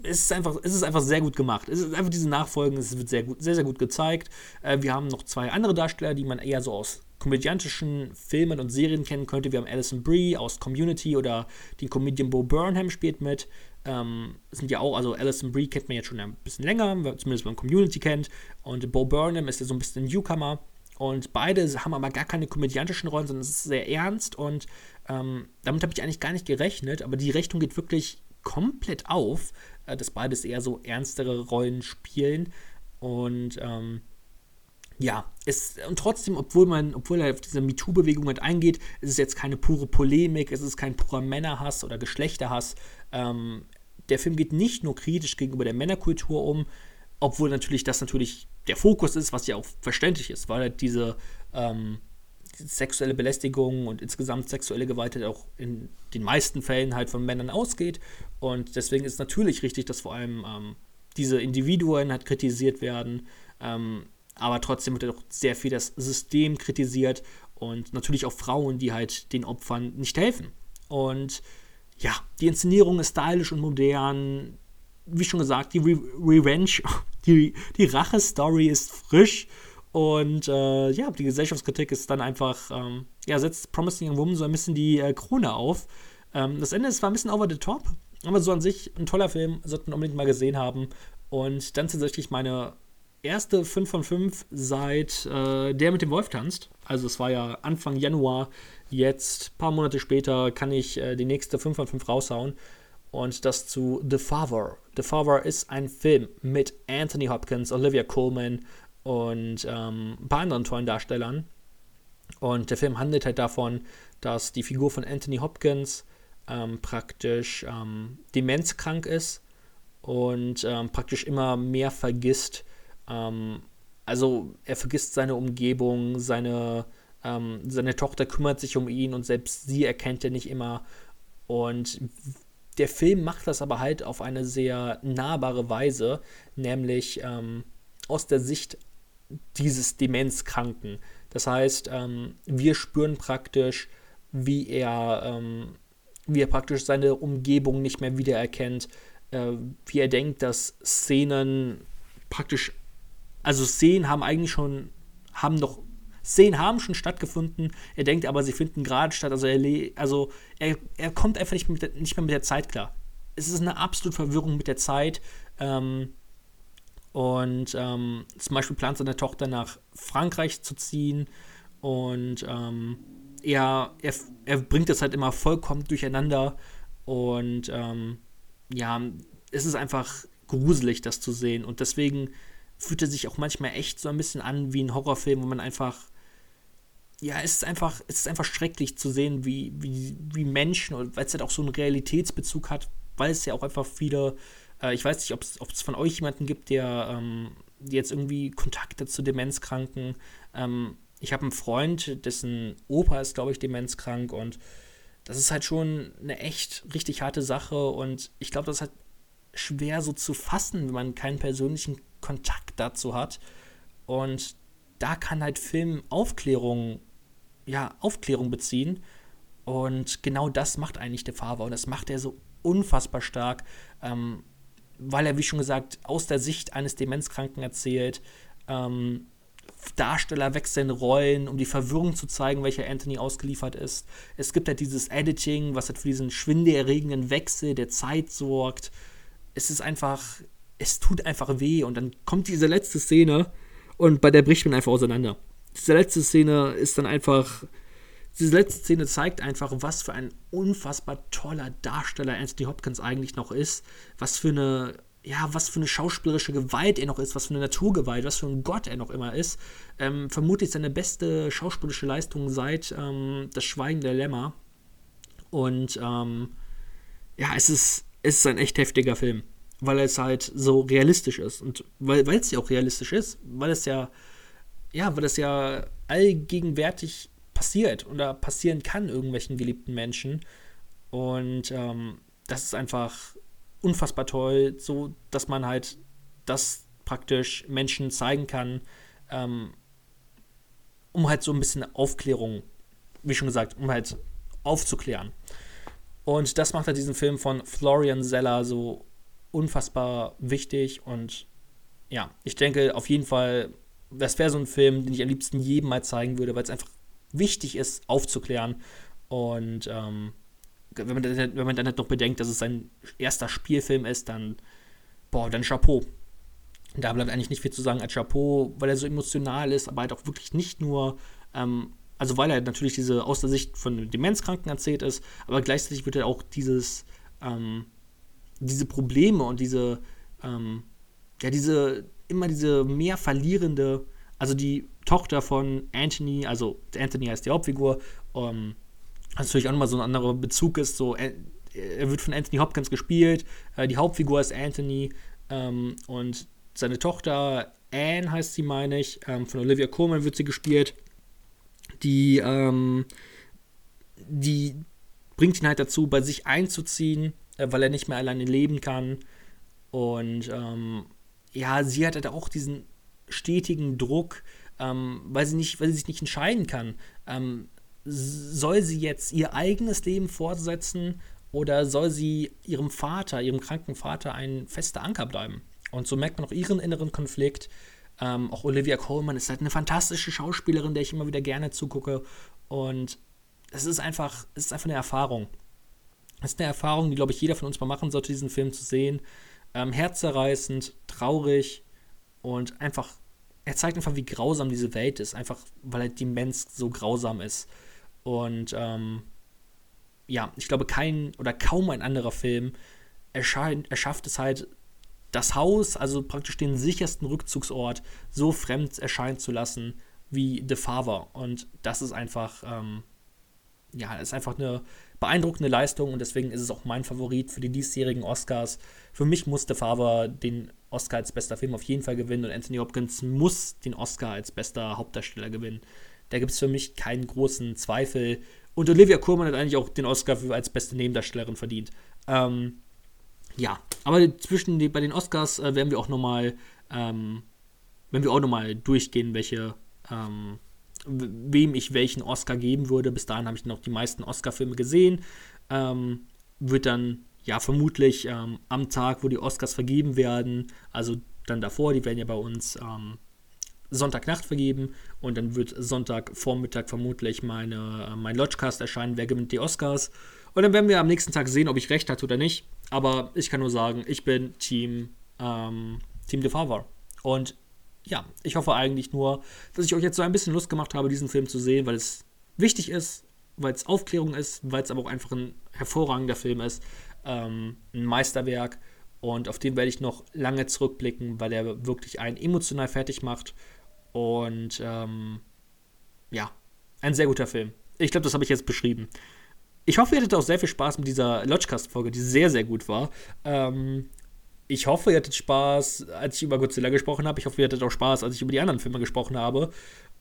es ist einfach, es ist einfach sehr gut gemacht. Es ist einfach diese Nachfolgen, es wird sehr gut, sehr, sehr gut gezeigt. Äh, wir haben noch zwei andere Darsteller, die man eher so aus komödiantischen Filmen und Serien kennen könnte. Wir haben Alison Brie aus Community oder den Comedian Bo Burnham spielt mit. Ähm, sind ja auch, also Alison Brie kennt man jetzt schon ein bisschen länger, zumindest wenn man Community kennt. Und Bo Burnham ist ja so ein bisschen Newcomer. Und beide haben aber gar keine komödiantischen Rollen, sondern es ist sehr ernst. Und ähm, damit habe ich eigentlich gar nicht gerechnet. Aber die Rechnung geht wirklich komplett auf, äh, dass beides eher so ernstere Rollen spielen. Und ähm, ja, es, und trotzdem, obwohl man, obwohl er auf diese MeToo-Bewegung halt eingeht, ist es jetzt keine pure Polemik, es ist kein purer Männerhass oder Geschlechterhass. Ähm, der Film geht nicht nur kritisch gegenüber der Männerkultur um, obwohl natürlich das natürlich der Fokus ist, was ja auch verständlich ist, weil halt diese ähm, sexuelle Belästigung und insgesamt sexuelle Gewalt halt auch in den meisten Fällen halt von Männern ausgeht. Und deswegen ist natürlich richtig, dass vor allem ähm, diese Individuen halt kritisiert werden. Ähm, aber trotzdem wird auch sehr viel das System kritisiert und natürlich auch Frauen, die halt den Opfern nicht helfen. Und ja, die Inszenierung ist stylisch und modern. Wie schon gesagt, die Re Revenge, die, die Rache-Story ist frisch und äh, ja, die Gesellschaftskritik ist dann einfach, ähm, ja, setzt Promising Young Woman so ein bisschen die äh, Krone auf. Ähm, das Ende ist zwar ein bisschen over the top, aber so an sich ein toller Film, sollte man unbedingt mal gesehen haben. Und dann tatsächlich meine erste 5 von 5 seit äh, Der mit dem Wolf tanzt. Also es war ja Anfang Januar. Jetzt, paar Monate später, kann ich äh, die nächste 5 von 5 raushauen. Und das zu The Father. The Father ist ein Film mit Anthony Hopkins, Olivia Colman und ähm, ein paar anderen tollen Darstellern. Und der Film handelt halt davon, dass die Figur von Anthony Hopkins ähm, praktisch ähm, demenzkrank ist und ähm, praktisch immer mehr vergisst. Ähm, also er vergisst seine Umgebung, seine, ähm, seine Tochter kümmert sich um ihn und selbst sie erkennt er nicht immer. Und der Film macht das aber halt auf eine sehr nahbare Weise, nämlich ähm, aus der Sicht dieses Demenzkranken. Das heißt, ähm, wir spüren praktisch, wie er, ähm, wie er praktisch seine Umgebung nicht mehr wiedererkennt, äh, wie er denkt, dass Szenen praktisch, also Szenen haben eigentlich schon, haben doch, Szenen haben schon stattgefunden, er denkt aber, sie finden gerade statt, also er, also er, er kommt einfach nicht, mit, nicht mehr mit der Zeit klar. Es ist eine absolute Verwirrung mit der Zeit. Ähm, und ähm, zum Beispiel plant seine Tochter nach Frankreich zu ziehen. Und ähm, er, er, er bringt das halt immer vollkommen durcheinander. Und ähm, ja, es ist einfach gruselig, das zu sehen. Und deswegen fühlt er sich auch manchmal echt so ein bisschen an wie ein Horrorfilm, wo man einfach. Ja, es ist einfach, es ist einfach schrecklich zu sehen, wie, wie, wie Menschen, weil es halt auch so einen Realitätsbezug hat, weil es ja auch einfach viele äh, ich weiß nicht, ob es von euch jemanden gibt, der ähm, jetzt irgendwie Kontakte zu Demenzkranken. Ähm, ich habe einen Freund, dessen Opa ist, glaube ich, demenzkrank und das ist halt schon eine echt richtig harte Sache und ich glaube, das ist halt schwer so zu fassen, wenn man keinen persönlichen Kontakt dazu hat. Und da kann halt Film Aufklärung, ja, Aufklärung beziehen. Und genau das macht eigentlich der Fahrer und das macht er so unfassbar stark, ähm, weil er, wie schon gesagt, aus der Sicht eines Demenzkranken erzählt. Ähm, Darsteller wechseln Rollen, um die Verwirrung zu zeigen, welcher Anthony ausgeliefert ist. Es gibt halt dieses Editing, was halt für diesen schwindelerregenden Wechsel der Zeit sorgt. Es ist einfach, es tut einfach weh und dann kommt diese letzte Szene und bei der bricht man einfach auseinander. Diese letzte Szene ist dann einfach, diese letzte Szene zeigt einfach, was für ein unfassbar toller Darsteller Anthony Hopkins eigentlich noch ist, was für eine ja, was für eine schauspielerische Gewalt er noch ist, was für eine Naturgewalt, was für ein Gott er noch immer ist. Ähm, vermutlich seine beste schauspielerische Leistung seit ähm, Das Schweigen der Lämmer. Und ähm, ja, es ist, es ist ein echt heftiger Film, weil es halt so realistisch ist. Und weil, es ja auch realistisch ist, weil es ja, ja, weil es ja allgegenwärtig passiert oder passieren kann irgendwelchen geliebten Menschen. Und ähm, das ist einfach unfassbar toll, so dass man halt das praktisch Menschen zeigen kann, ähm, um halt so ein bisschen Aufklärung, wie schon gesagt, um halt aufzuklären. Und das macht halt diesen Film von Florian Zeller so unfassbar wichtig und ja, ich denke auf jeden Fall, das wäre so ein Film, den ich am liebsten jedem mal zeigen würde, weil es einfach wichtig ist, aufzuklären und ähm, wenn man, dann, wenn man dann halt noch bedenkt, dass es sein erster Spielfilm ist, dann, boah, dann Chapeau. Da bleibt eigentlich nicht viel zu sagen als Chapeau, weil er so emotional ist, aber halt auch wirklich nicht nur, ähm, also weil er natürlich diese aus der Sicht von Demenzkranken erzählt ist, aber gleichzeitig wird er auch dieses, ähm, diese Probleme und diese, ähm, ja, diese, immer diese mehr verlierende, also die Tochter von Anthony, also Anthony heißt die Hauptfigur, ähm, was natürlich auch nochmal so ein anderer Bezug ist. So, er, er wird von Anthony Hopkins gespielt, äh, die Hauptfigur ist Anthony ähm, und seine Tochter Anne heißt sie, meine ich, ähm, von Olivia Colman wird sie gespielt. Die, ähm, die bringt ihn halt dazu, bei sich einzuziehen, äh, weil er nicht mehr alleine leben kann. Und ähm, ja, sie hat halt auch diesen stetigen Druck, ähm, weil sie nicht, weil sie sich nicht entscheiden kann. Ähm, soll sie jetzt ihr eigenes Leben fortsetzen oder soll sie ihrem Vater, ihrem kranken Vater, ein fester Anker bleiben? Und so merkt man auch ihren inneren Konflikt. Ähm, auch Olivia Colman ist halt eine fantastische Schauspielerin, der ich immer wieder gerne zugucke. Und es ist einfach, es ist einfach eine Erfahrung. Es ist eine Erfahrung, die, glaube ich, jeder von uns mal machen sollte, diesen Film zu sehen. Ähm, herzerreißend, traurig und einfach, er zeigt einfach, wie grausam diese Welt ist, einfach weil halt die Mensch so grausam ist. Und ähm, ja, ich glaube, kein oder kaum ein anderer Film erscheint, erschafft es halt, das Haus, also praktisch den sichersten Rückzugsort, so fremd erscheinen zu lassen wie The Father. Und das ist einfach, ähm, ja, ist einfach eine beeindruckende Leistung und deswegen ist es auch mein Favorit für die diesjährigen Oscars. Für mich muss The Father den Oscar als bester Film auf jeden Fall gewinnen und Anthony Hopkins muss den Oscar als bester Hauptdarsteller gewinnen. Da gibt es für mich keinen großen Zweifel. Und Olivia Kurman hat eigentlich auch den Oscar für, als beste Nebendarstellerin verdient. Ähm, ja, aber zwischen die, bei den Oscars äh, werden wir auch nochmal, ähm, nochmal durchgehen, welche, ähm, wem ich welchen Oscar geben würde. Bis dahin habe ich noch die meisten Oscar-Filme gesehen. Ähm, wird dann ja vermutlich ähm, am Tag, wo die Oscars vergeben werden, also dann davor, die werden ja bei uns ähm, Sonntagnacht vergeben und dann wird Sonntagvormittag vermutlich meine, äh, mein Lodgecast erscheinen, wer gewinnt die Oscars. Und dann werden wir am nächsten Tag sehen, ob ich recht hatte oder nicht. Aber ich kann nur sagen, ich bin Team, ähm, Team De Favre. Und ja, ich hoffe eigentlich nur, dass ich euch jetzt so ein bisschen Lust gemacht habe, diesen Film zu sehen, weil es wichtig ist, weil es Aufklärung ist, weil es aber auch einfach ein hervorragender Film ist, ähm, ein Meisterwerk. Und auf den werde ich noch lange zurückblicken, weil er wirklich einen emotional fertig macht und ähm, ja, ein sehr guter Film. Ich glaube, das habe ich jetzt beschrieben. Ich hoffe, ihr hattet auch sehr viel Spaß mit dieser Lodgecast-Folge, die sehr, sehr gut war. Ähm, ich hoffe, ihr hattet Spaß, als ich über Godzilla gesprochen habe. Ich hoffe, ihr hattet auch Spaß, als ich über die anderen Filme gesprochen habe.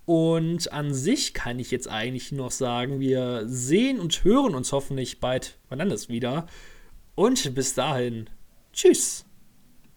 Und an sich kann ich jetzt eigentlich noch sagen, wir sehen und hören uns hoffentlich bald wann anders wieder. Und bis dahin, Tschüss.